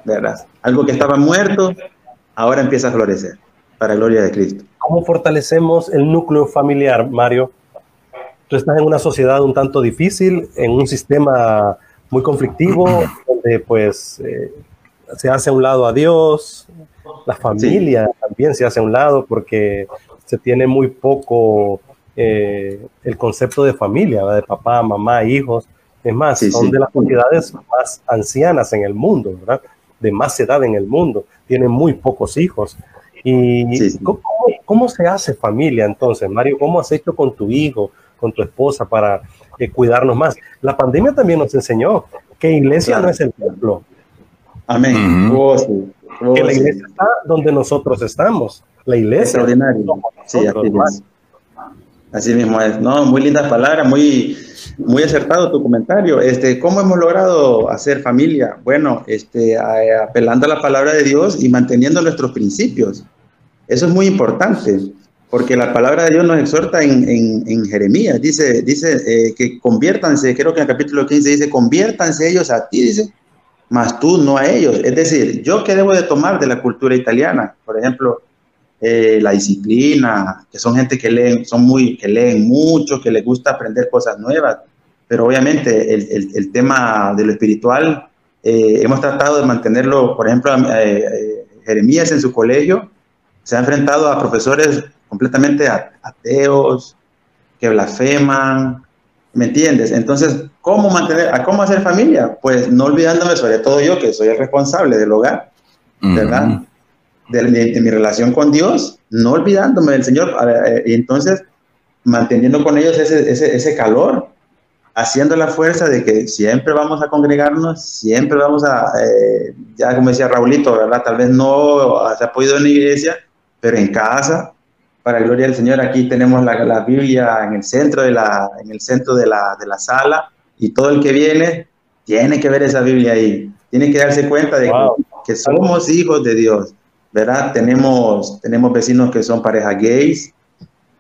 ¿verdad? Algo que estaba muerto, ahora empieza a florecer, para gloria de Cristo. ¿Cómo fortalecemos el núcleo familiar, Mario? Tú estás en una sociedad un tanto difícil, en un sistema muy conflictivo, donde pues eh, se hace a un lado a Dios, la familia sí. también se hace a un lado porque se tiene muy poco eh, el concepto de familia, ¿verdad? de papá, mamá, hijos. Es más, sí, son sí. de las sociedades más ancianas en el mundo, ¿verdad? de más edad en el mundo. Tienen muy pocos hijos. ¿Y ¿cómo, ¿cómo, se hace familia entonces, Mario? ¿Cómo has hecho con tu hijo, con tu esposa para eh, cuidarnos más? La pandemia también nos enseñó que iglesia claro. no es el templo. Amén. Uh -huh. oh, sí. oh, que la iglesia sí. está donde nosotros estamos. La iglesia. Extraordinario. Sí, así, es. así mismo es. No, muy lindas palabras, muy, muy acertado tu comentario. Este, ¿Cómo hemos logrado hacer familia? Bueno, este, apelando a la palabra de Dios y manteniendo nuestros principios. Eso es muy importante, porque la palabra de Dios nos exhorta en, en, Jeremías, dice, dice eh, que conviértanse, creo que en el capítulo 15 dice, conviértanse ellos a ti, dice, más tú no a ellos. Es decir, yo qué debo de tomar de la cultura italiana, por ejemplo, eh, la disciplina, que son gente que leen, son muy, que leen mucho, que les gusta aprender cosas nuevas, pero obviamente el tema de lo espiritual eh, hemos tratado de mantenerlo, por ejemplo, Jeremías en su colegio se ha enfrentado a profesores completamente ateos, que blasfeman, ¿me entiendes? Entonces, ¿cómo mantener, a cómo hacer familia? Pues no olvidándome, sobre todo yo, que soy el responsable del hogar, ¿verdad? de, mi relación con Dios, no olvidándome del Señor, eh, y entonces manteniendo con ellos ese, ese, ese calor, haciendo la fuerza de que siempre vamos a congregarnos, siempre vamos a, eh, ya como decía Raulito, ¿verdad? Tal vez no se ha podido en la iglesia, pero en casa, para gloria del Señor, aquí tenemos la, la, Biblia en el centro, de la, en el centro de la, de la sala y todo el que viene tiene que ver esa Biblia ahí, tiene que darse cuenta de que, somos hijos de Dios, ¿verdad? Tenemos, tenemos vecinos que son parejas gays,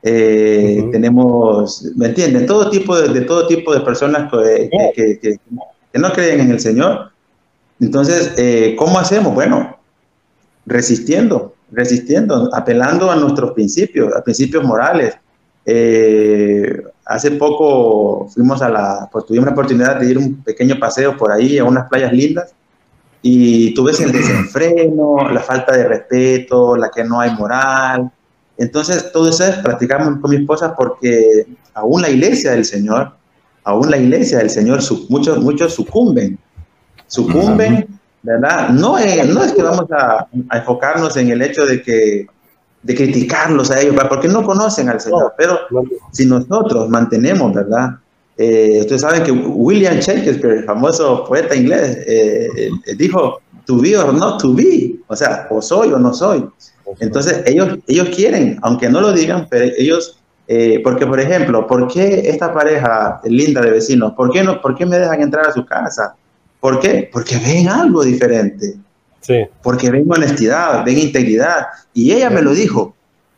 eh, tenemos, ¿me entienden? Todo tipo de, de todo tipo de personas que, que, que, no creen en el Señor. Entonces, eh, ¿cómo hacemos? Bueno, resistiendo, resistiendo, apelando a nuestros principios, a principios morales. Eh, hace poco fuimos a la, pues tuvimos la oportunidad de ir un pequeño paseo por ahí a unas playas lindas y tú ves el desenfreno, la falta de respeto, la que no hay moral. Entonces, todo eso es, practicamos con mi esposa porque aún la iglesia del Señor, aún la iglesia del Señor, muchos, muchos sucumben, sucumben ¿verdad? No es, no es que vamos a, enfocarnos en el hecho de que de criticarlos a ellos, porque no conocen al Señor, pero si nosotros mantenemos, ¿verdad? Eh, ustedes saben que William Shakespeare, el famoso poeta inglés, eh, eh, dijo, to be or not to be, o sea, o soy o no soy. Entonces, ellos, ellos quieren, aunque no lo digan, pero ellos, porque por ejemplo, ¿por qué esta pareja linda de vecinos, ¿por qué, no, ¿por qué me dejan entrar a su casa? ¿Por qué? Porque ven algo diferente. Sí. Porque ven honestidad, ven integridad. Y ella me lo dijo.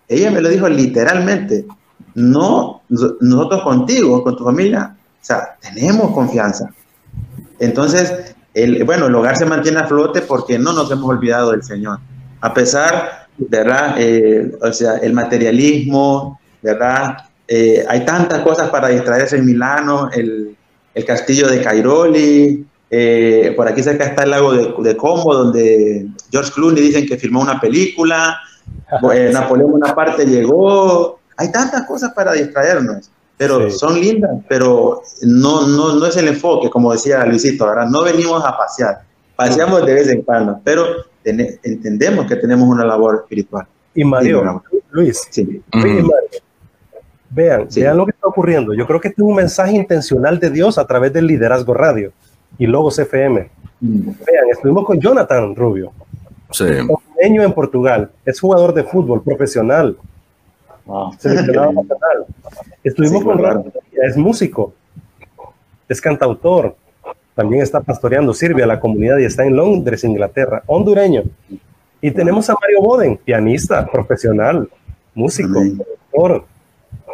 Ella me lo dijo literalmente. No, nosotros contigo, con tu familia, o sea, tenemos confianza. Entonces, el, bueno, el hogar se mantiene a flote porque no nos hemos olvidado del Señor. A pesar, ¿verdad? Eh, o sea, el materialismo, ¿verdad? Eh, hay tantas cosas para distraerse en Milano, el, el castillo de Cairoli, eh, por aquí cerca está el lago de, de, Como, donde George Clooney dicen que filmó una película. Eh, Napoleón Bonaparte llegó. Hay tantas cosas para distraernos, pero son lindas, pero no, no, no es el enfoque, como decía Luisito, ahora no venimos a pasear, paseamos de vez en cuando, pero entendemos que tenemos una labor espiritual. Y Mario, Luis, sí. vean, vean lo que está ocurriendo. Yo creo que este es un mensaje intencional de Dios a través del liderazgo radio y Logos FM. Mm. Vean, estuvimos con Jonathan Rubio, sí. niño en Portugal, es jugador de fútbol profesional, Estuvimos con claro. es músico, es cantautor, también está pastoreando, sirve a la comunidad y está en Londres, Inglaterra, hondureño. Y tenemos a Mario Boden, pianista, profesional, músico,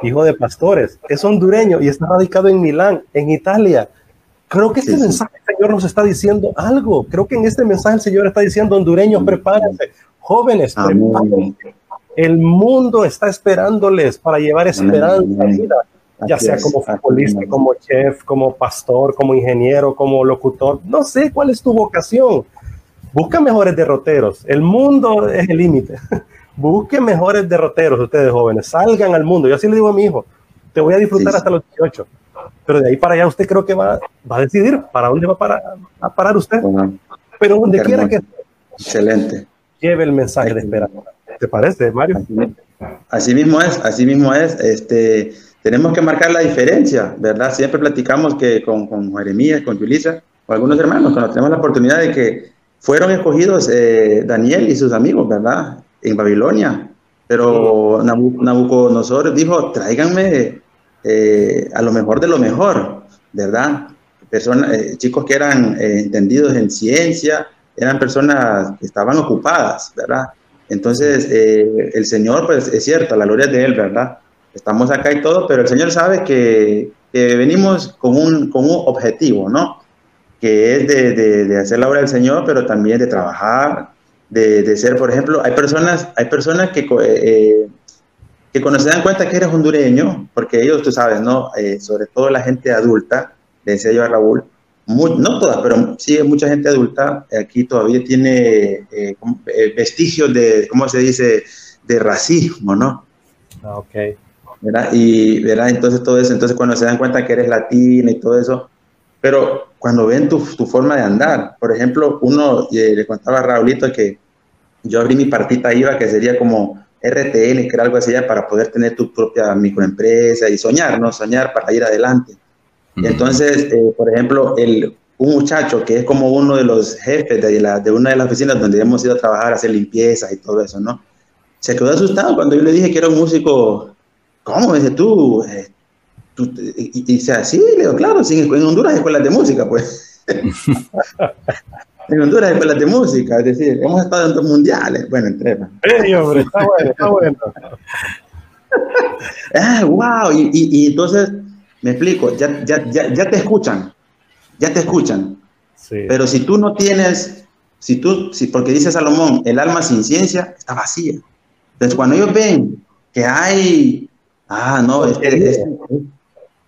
hijo de pastores, es hondureño y está radicado en Milán, en Italia. Creo que este mensaje el Señor nos está diciendo algo. Creo que en este mensaje el Señor está diciendo, hondureños, prepárense, jóvenes, prepárense. El mundo está esperándoles para llevar esperanza a vida, ya sea como futbolista, como chef, como pastor, como ingeniero, como locutor. No sé cuál es tu vocación. Busca mejores derroteros. El mundo es el límite. Busque mejores derroteros ustedes jóvenes. Salgan al mundo. Yo así le digo a mi hijo, te voy a disfrutar hasta los 18 pero de ahí para allá usted creo que va, va a decidir para dónde va a parar, a parar usted. pero donde quiera que Excelente. lleve el mensaje de esperanza. ¿Te parece, Mario? Así, mismo es, así mismo es. Este, tenemos que marcar la diferencia, ¿verdad? Siempre platicamos que con, con Jeremías, con Julisa, o algunos hermanos, cuando tenemos la oportunidad de que fueron escogidos eh, Daniel y sus amigos, ¿verdad? En Babilonia. Pero Nabucodonosor dijo, tráiganme eh, a lo mejor de lo mejor, ¿verdad? Personas, eh, chicos que eran eh, entendidos en ciencia, eran personas que estaban ocupadas, ¿verdad? Entonces, el Señor, pues es cierto, la gloria es de Él, ¿verdad? Estamos acá y todo, pero el Señor sabe que, venimos con un, con un objetivo, ¿no? Que es de, de, hacer la obra del Señor, pero también de trabajar, de, de ser, por ejemplo, hay personas, hay personas que, que cuando se dan cuenta que eres hondureño, porque ellos, tú sabes, ¿no? Eh, sobre todo la gente adulta, le decía yo a Raúl, muy, no todas, pero sí mucha gente adulta aquí todavía tiene eh, vestigios de, ¿cómo se dice?, de racismo, ¿no? Ah, ok. ¿verdad? Y, ¿verdad? Entonces todo eso, entonces cuando se dan cuenta que eres latina y todo eso, pero cuando ven tu, tu forma de andar, por ejemplo, uno, eh, le contaba a Raulito que yo abrí mi partita IVA, que sería como RTN, que era algo así ya para poder tener tu propia microempresa y soñar, ¿no? Soñar para ir adelante. Entonces, eh, por ejemplo, el, un muchacho que es como uno de los jefes de, la, de una de las oficinas donde hemos ido a trabajar, a hacer limpiezas y todo eso, ¿no? Se quedó asustado cuando yo le dije que era un músico ¿cómo? Dice, tú, eh, tú y, y, dice, así, le digo, claro, sí, en Honduras escuelas de música, pues. en Honduras hay escuelas de música, es decir, hemos estado en dos mundiales, bueno, en tres. ¡Ey, hombre, está bueno, está bueno! ah, wow, y, y, y, entonces, me explico, ya, ya, ya, ya te escuchan, ya te escuchan, sí. pero si tú no tienes, si tú, si, porque dice Salomón, el alma sin ciencia está vacía. Entonces, cuando ellos ven que hay Ah, no, este, este,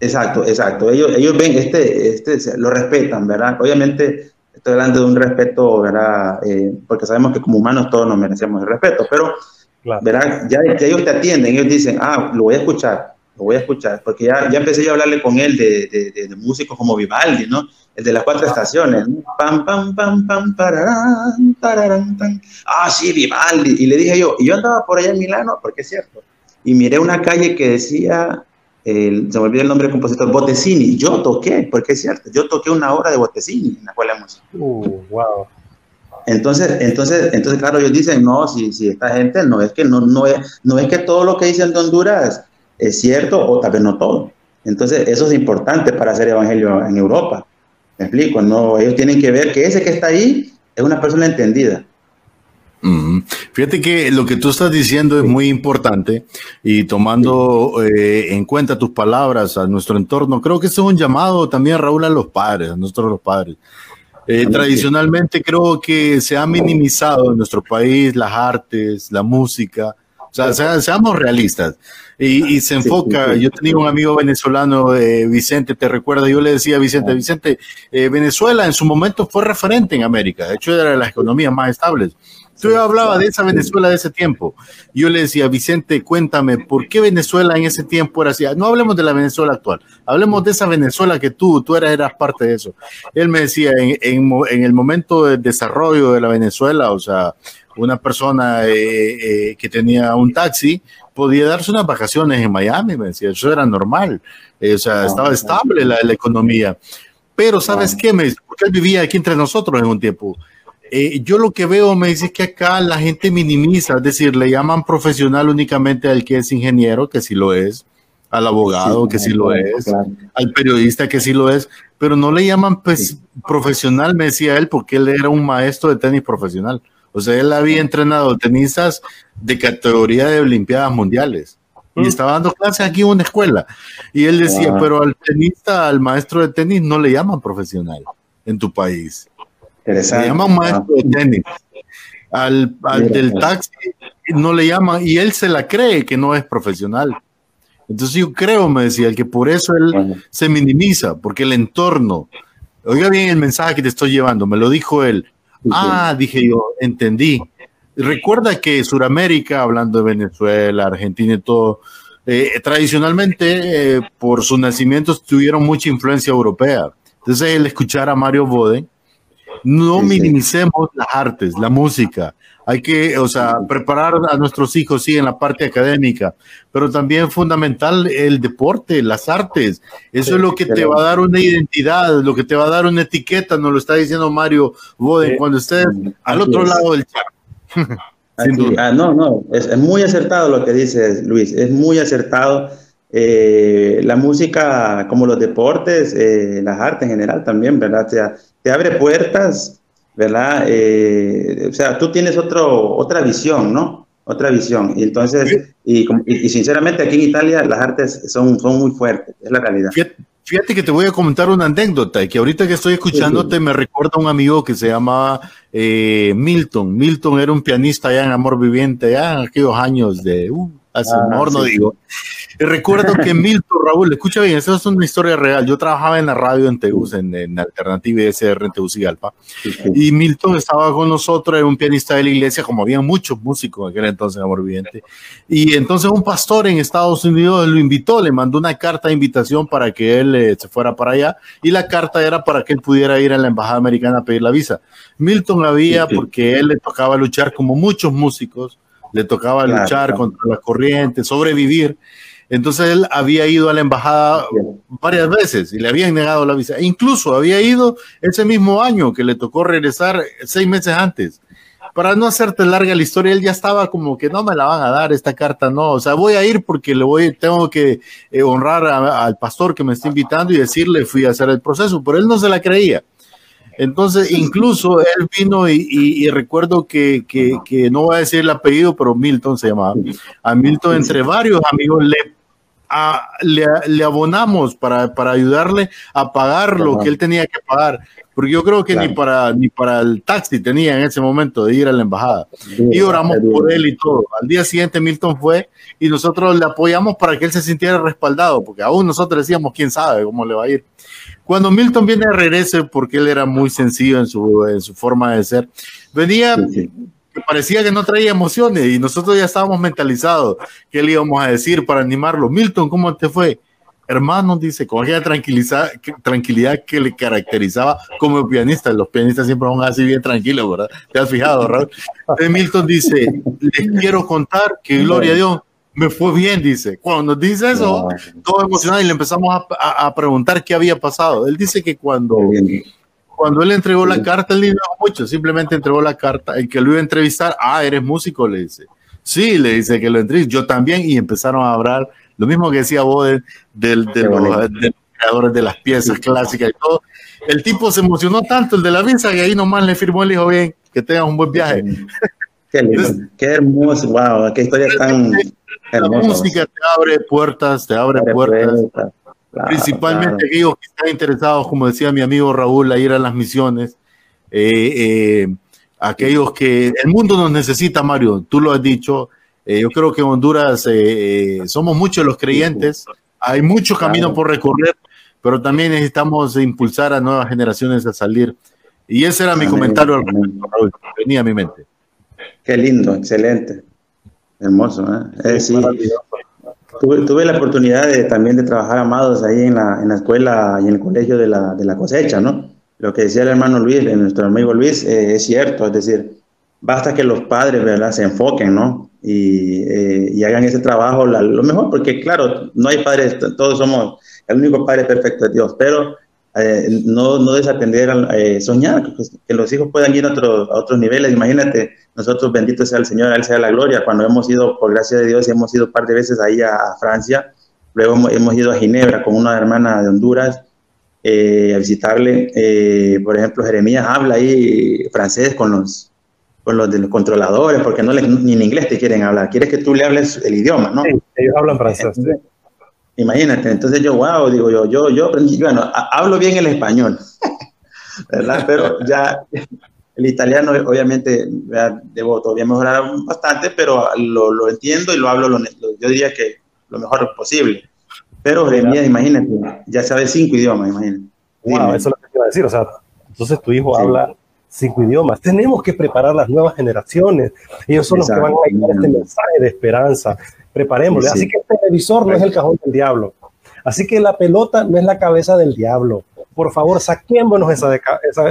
exacto, exacto. Ellos, ellos ven, este, este, lo respetan, ¿verdad? Obviamente, estoy hablando de un respeto, ¿verdad? Eh, porque sabemos que como humanos todos nos merecemos el respeto, pero, claro. ¿verdad? Ya que ellos te atienden, ellos dicen, ah, lo voy a escuchar, lo voy a escuchar, porque ya, ya empecé yo a hablarle con él de, de, de, de músicos como Vivaldi, ¿no? El de las cuatro estaciones. ¿no? Pam, pam, pam, pam, pararán, tararán, tan. Ah, sí, Vivaldi. Y le dije yo, y yo andaba por allá en Milano, porque es cierto y miré una calle que decía, el, se me olvidó el nombre del compositor, Bottesini. Yo toqué, porque es cierto, yo toqué una obra de Bottesini en la escuela de música. Uh, wow. Entonces, entonces, entonces, claro, ellos dicen, no, si, si esta gente no es que no, no, es, no es que todo lo que dicen de Honduras es cierto, o tal vez no todo. Entonces, eso es importante para hacer evangelio en Europa. Me explico, no, ellos tienen que ver que ese que está ahí es una persona entendida. Fíjate que lo que tú estás diciendo es muy importante y tomando eh, en cuenta tus palabras a nuestro entorno, creo que eso es un llamado también, Raúl, a los padres, a nosotros los padres. Eh, tradicionalmente creo que se ha minimizado en nuestro país las artes, la música, o sea, sea seamos realistas. Y, y, se enfoca, yo tenía un amigo venezolano, eh, Vicente, te recuerda, yo le decía a Vicente, Vicente, eh, Venezuela en su momento fue referente en América, de hecho era de las economías más estables Tú hablabas de esa Venezuela de ese tiempo. Yo le decía, Vicente, cuéntame, ¿por qué Venezuela en ese tiempo era así? No hablemos de la Venezuela actual, hablemos de esa Venezuela que tú, tú eras, eras parte de eso. Él me decía, en, en, en el momento del desarrollo de la Venezuela, o sea, una persona eh, eh, que tenía un taxi podía darse unas vacaciones en Miami, me decía, eso era normal, eh, o sea, estaba estable la, la economía. Pero, ¿sabes qué? Me dice, porque él vivía aquí entre nosotros en un tiempo eh, yo lo que veo me dice que acá la gente minimiza, es decir, le llaman profesional únicamente al que es ingeniero, que sí lo es, al abogado, sí, que sí lo es, claro. al periodista, que sí lo es, pero no le llaman pues, sí. profesional, me decía él, porque él era un maestro de tenis profesional. O sea, él había entrenado tenistas de categoría de Olimpiadas Mundiales y mm. estaba dando clases aquí en una escuela. Y él decía, pero al tenista, al maestro de tenis, no le llaman profesional en tu país. Se llama un maestro de tenis. Al, al del taxi no le llaman y él se la cree que no es profesional. Entonces yo creo, me decía, que por eso él bueno. se minimiza, porque el entorno, oiga bien el mensaje que te estoy llevando, me lo dijo él. Sí, ah, sí. dije yo, entendí. Recuerda que Sudamérica, hablando de Venezuela, Argentina y todo, eh, tradicionalmente eh, por sus nacimientos tuvieron mucha influencia europea. Entonces el escuchar a Mario Boden, no sí, minimicemos sí. las artes, la música. Hay que, o sea, preparar a nuestros hijos, sí, en la parte académica, pero también fundamental el deporte, las artes. Eso sí, es lo que te va a dar una identidad, lo que te va a dar una etiqueta, nos lo está diciendo Mario Boden, cuando estés al otro es. lado del chat. ah, no, no, es, es, muy acertado lo que dices, Luis, es muy acertado. Eh, la música, como los deportes, eh, las artes en general también, ¿verdad? O sea, te abre puertas ¿verdad? Eh, o sea, tú tienes otro, otra visión, ¿no? Otra visión. Y entonces, y, y, sinceramente aquí en Italia las artes son, son muy fuertes, es la realidad. Fíjate, que te voy a comentar una anécdota, y que ahorita que estoy escuchándote me recuerda a un amigo que se llamaba eh, Milton. Milton era un pianista allá en Amor Viviente, ya en aquellos años de... Uh, hace ah, amor, no digo. Recuerdo que Milton, Raúl, escucha bien, esa es una historia real. Yo trabajaba en la radio en Tegus, en, en Alternativa SR en Tegucigalpa, y Milton estaba con nosotros, era un pianista de la iglesia, como había muchos músicos en aquel entonces, Amor Viviente. Y entonces un pastor en Estados Unidos lo invitó, le mandó una carta de invitación para que él eh, se fuera para allá, y la carta era para que él pudiera ir a la embajada americana a pedir la visa. Milton había, porque él le tocaba luchar como muchos músicos, le tocaba luchar contra la corriente, sobrevivir. Entonces él había ido a la embajada varias veces y le habían negado la visa. E incluso había ido ese mismo año que le tocó regresar seis meses antes. Para no hacerte larga la historia, él ya estaba como que no me la van a dar esta carta, no. O sea, voy a ir porque le voy, tengo que eh, honrar al pastor que me está invitando y decirle fui a hacer el proceso, pero él no se la creía. Entonces, incluso él vino y, recuerdo que, no voy a decir el apellido, pero Milton se llamaba. A Milton, entre varios amigos, le, le, abonamos para, para, ayudarle a pagar lo que él tenía que pagar. Porque yo creo que ni, para, ni para el taxi tenía en ese momento de ir a la embajada. y oramos por él y todo. Al día siguiente Milton fue y nosotros le apoyamos para que él se sintiera respaldado, porque aún nosotros decíamos, quién sabe cómo le va a ir. Cuando Milton viene a regreso, porque él era muy sencillo en su, en su forma de ser, venía, parecía que no traía emociones y nosotros ya estábamos mentalizados qué le íbamos a decir para animarlo. Milton, ¿cómo te fue? Hermano, dice, con aquella tranquilidad, tranquilidad que le caracterizaba como pianista. Los pianistas siempre son así bien tranquilos, ¿verdad? ¿Te has fijado, Raúl? Milton dice, les quiero contar que, gloria a Dios, me fue bien, dice. Cuando nos dice eso, todo emocionado y le empezamos a, a, preguntar qué había pasado. Él dice que cuando, cuando él entregó la carta, él dijo mucho, simplemente entregó la carta. El que lo iba a entrevistar, ah, eres músico, le dice. Sí, le dice que lo entrevistó, yo también, y empezaron a hablar, lo mismo que decía vos de, de, de, los, creadores de las piezas clásicas y todo. El tipo se emocionó tanto, el de la visa, que ahí nomás le firmó el hijo bien, que tengas un buen viaje. Qué, lindo, qué hermoso, wow, qué historia tan la música te abre puertas, te abre, puertas. principalmente aquellos que están interesados, como decía mi amigo Raúl, a ir a las misiones. Eh, eh, aquellos que el mundo nos necesita, Mario, tú lo has dicho. Eh, yo creo que en Honduras somos muchos los creyentes, hay mucho camino por recorrer, pero también necesitamos impulsar a nuevas generaciones a salir. Y ese era mi comentario al Raúl, venía a mi mente. Qué lindo, excelente. Hermoso, ¿eh? sí. Tuve, la oportunidad de, también de trabajar amados ahí en la, en la escuela y en el colegio de la, de la cosecha, ¿no? Lo que decía el hermano Luis, nuestro amigo Luis, eh, es cierto, es decir, basta que los padres, ¿verdad?, se enfoquen, ¿no? Y, eh, y hagan ese trabajo lo mejor, porque claro, no hay padres, todos somos, el único padre perfecto de Dios, pero eh, no, no desatender, eh, soñar, pues, que los hijos puedan ir a, otro, a otros niveles. Imagínate, nosotros, bendito sea el Señor, a Él sea la gloria, cuando hemos ido, por gracia de Dios, hemos ido un par de veces ahí a, Francia, luego hemos, ido a Ginebra con una hermana de Honduras eh, a visitarle. por ejemplo, Jeremías habla ahí francés con los, con los, de los controladores, porque no les, ni en inglés te quieren hablar, quieres que tú le hables el idioma, ¿no? Sí, ellos hablan francés. Imagínate, entonces yo, wow, digo yo, yo, yo aprendí, bueno, hablo bien el español, ¿verdad? Pero ya el italiano, obviamente, debo todavía mejorar bastante, pero lo, lo entiendo y lo hablo, lo, yo diría que lo mejor posible. Pero Jeremías, imagínate, ya sabe cinco idiomas, imagínate. Wow, eso es lo que te iba a decir, o sea, entonces tu hijo habla cinco idiomas. Tenemos que preparar las nuevas generaciones. Ellos son los que van a llevar este mensaje de esperanza, preparémosle. Así que el televisor no es el cajón del diablo. Así que la pelota no es la cabeza del diablo. Por favor, saquémonos esa de,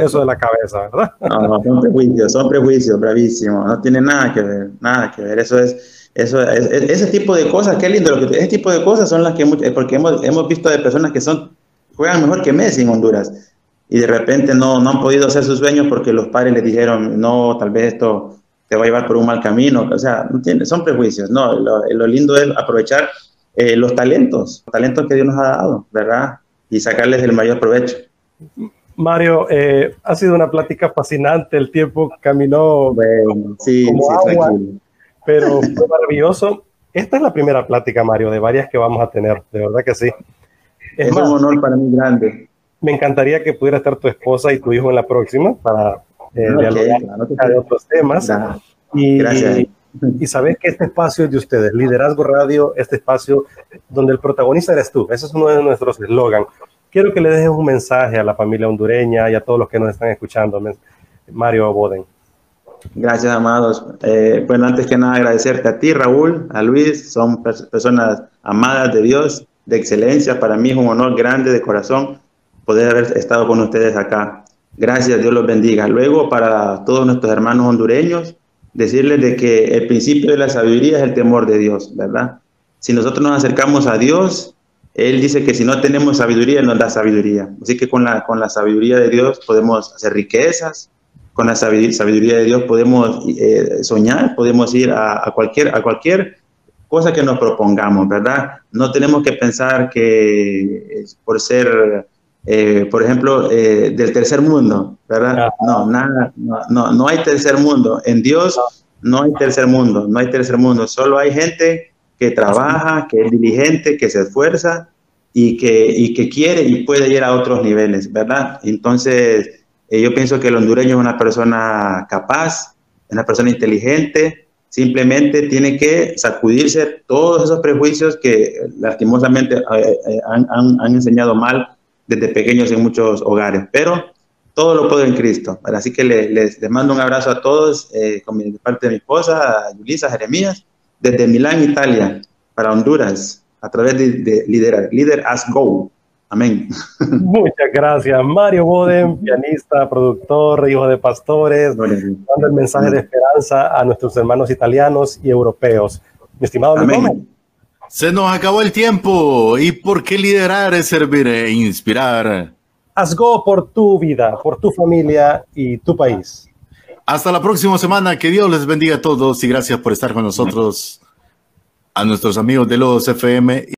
eso de la cabeza, ¿verdad? No, son prejuicios, son prejuicios, bravísimo. No tiene nada que ver, nada que ver. Eso es, eso es, ese tipo de cosas, qué lindo. Lo que, ese tipo de cosas son las que, porque hemos, hemos visto de personas que son, juegan mejor que Messi en Honduras y de repente no, no han podido hacer sus sueños porque los padres les dijeron, no, tal vez esto te va a llevar por un mal camino, o sea, no son prejuicios, no, lo, lindo es aprovechar eh, los talentos, los talentos que Dios nos ha dado, ¿verdad? Y sacarles el mayor provecho. Mario, eh, ha sido una plática fascinante, el tiempo caminó bueno, sí, como sí, agua, tranquilo. pero fue maravilloso. Esta es la primera plática, Mario, de varias que vamos a tener, de verdad que sí. Es, Es más, un honor para mí grande. me encantaría que pudiera estar tu esposa y tu hijo en la próxima para eh, Ok, dialogar de otros temas. Y, Gracias. y sabes que este espacio es de ustedes, Liderazgo Radio, este espacio donde el protagonista eres tú. Ese es uno de nuestros eslogan. Quiero que le dejes un mensaje a la familia hondureña y a todos los que nos están escuchando. Mario Boden. Gracias, amados. Eh, bueno, antes que nada, agradecerte a ti, Raúl, a Luis. Son pers- personas amadas de Dios, de excelencia. Para mí es un honor grande de corazón poder haber estado con ustedes acá. Gracias, Dios los bendiga. Luego, para todos nuestros hermanos hondureños, decirles de que el principio de la sabiduría es el temor de Dios, ¿verdad? Si nosotros nos acercamos a Dios, Él dice que si no tenemos sabiduría, Él nos da sabiduría. Así que con la, con la sabiduría de Dios podemos hacer riquezas, con la sabi- sabiduría de Dios podemos eh, soñar, podemos ir a, cualquier, a cualquier cosa que nos propongamos, ¿verdad? No tenemos que pensar que por ser, eh, por ejemplo, eh, del tercer mundo, ¿verdad? No, nada, no, no, no hay tercer mundo. En Dios no hay tercer mundo, no hay tercer mundo. Solo hay gente que trabaja, que es diligente, que se esfuerza y que, y que quiere y puede ir a otros niveles, ¿verdad? Entonces, eh, yo pienso que el hondureño es una persona capaz, una persona inteligente, simplemente tiene que sacudirse todos esos prejuicios que lastimosamente han, han- han enseñado mal desde pequeños en muchos hogares, pero todo lo puedo en Cristo. Así que le- les, les mando un abrazo a todos eh, con mi- de parte de mi esposa, a Yulisa Jeremías, desde Milán, Italia, para Honduras, a través de, de Líder, Líder As Go. Amén. Muchas gracias, Mario Boden, pianista, productor, hijo de pastores, dando el mensaje de esperanza a nuestros hermanos italianos y europeos. Mi estimado Amén. Se nos acabó el tiempo. ¿Y por qué liderar es servir e inspirar? haz go por tu vida, por tu familia y tu país. Hasta la próxima semana. Que Dios les bendiga a todos y gracias por estar con nosotros. A nuestros amigos de los FM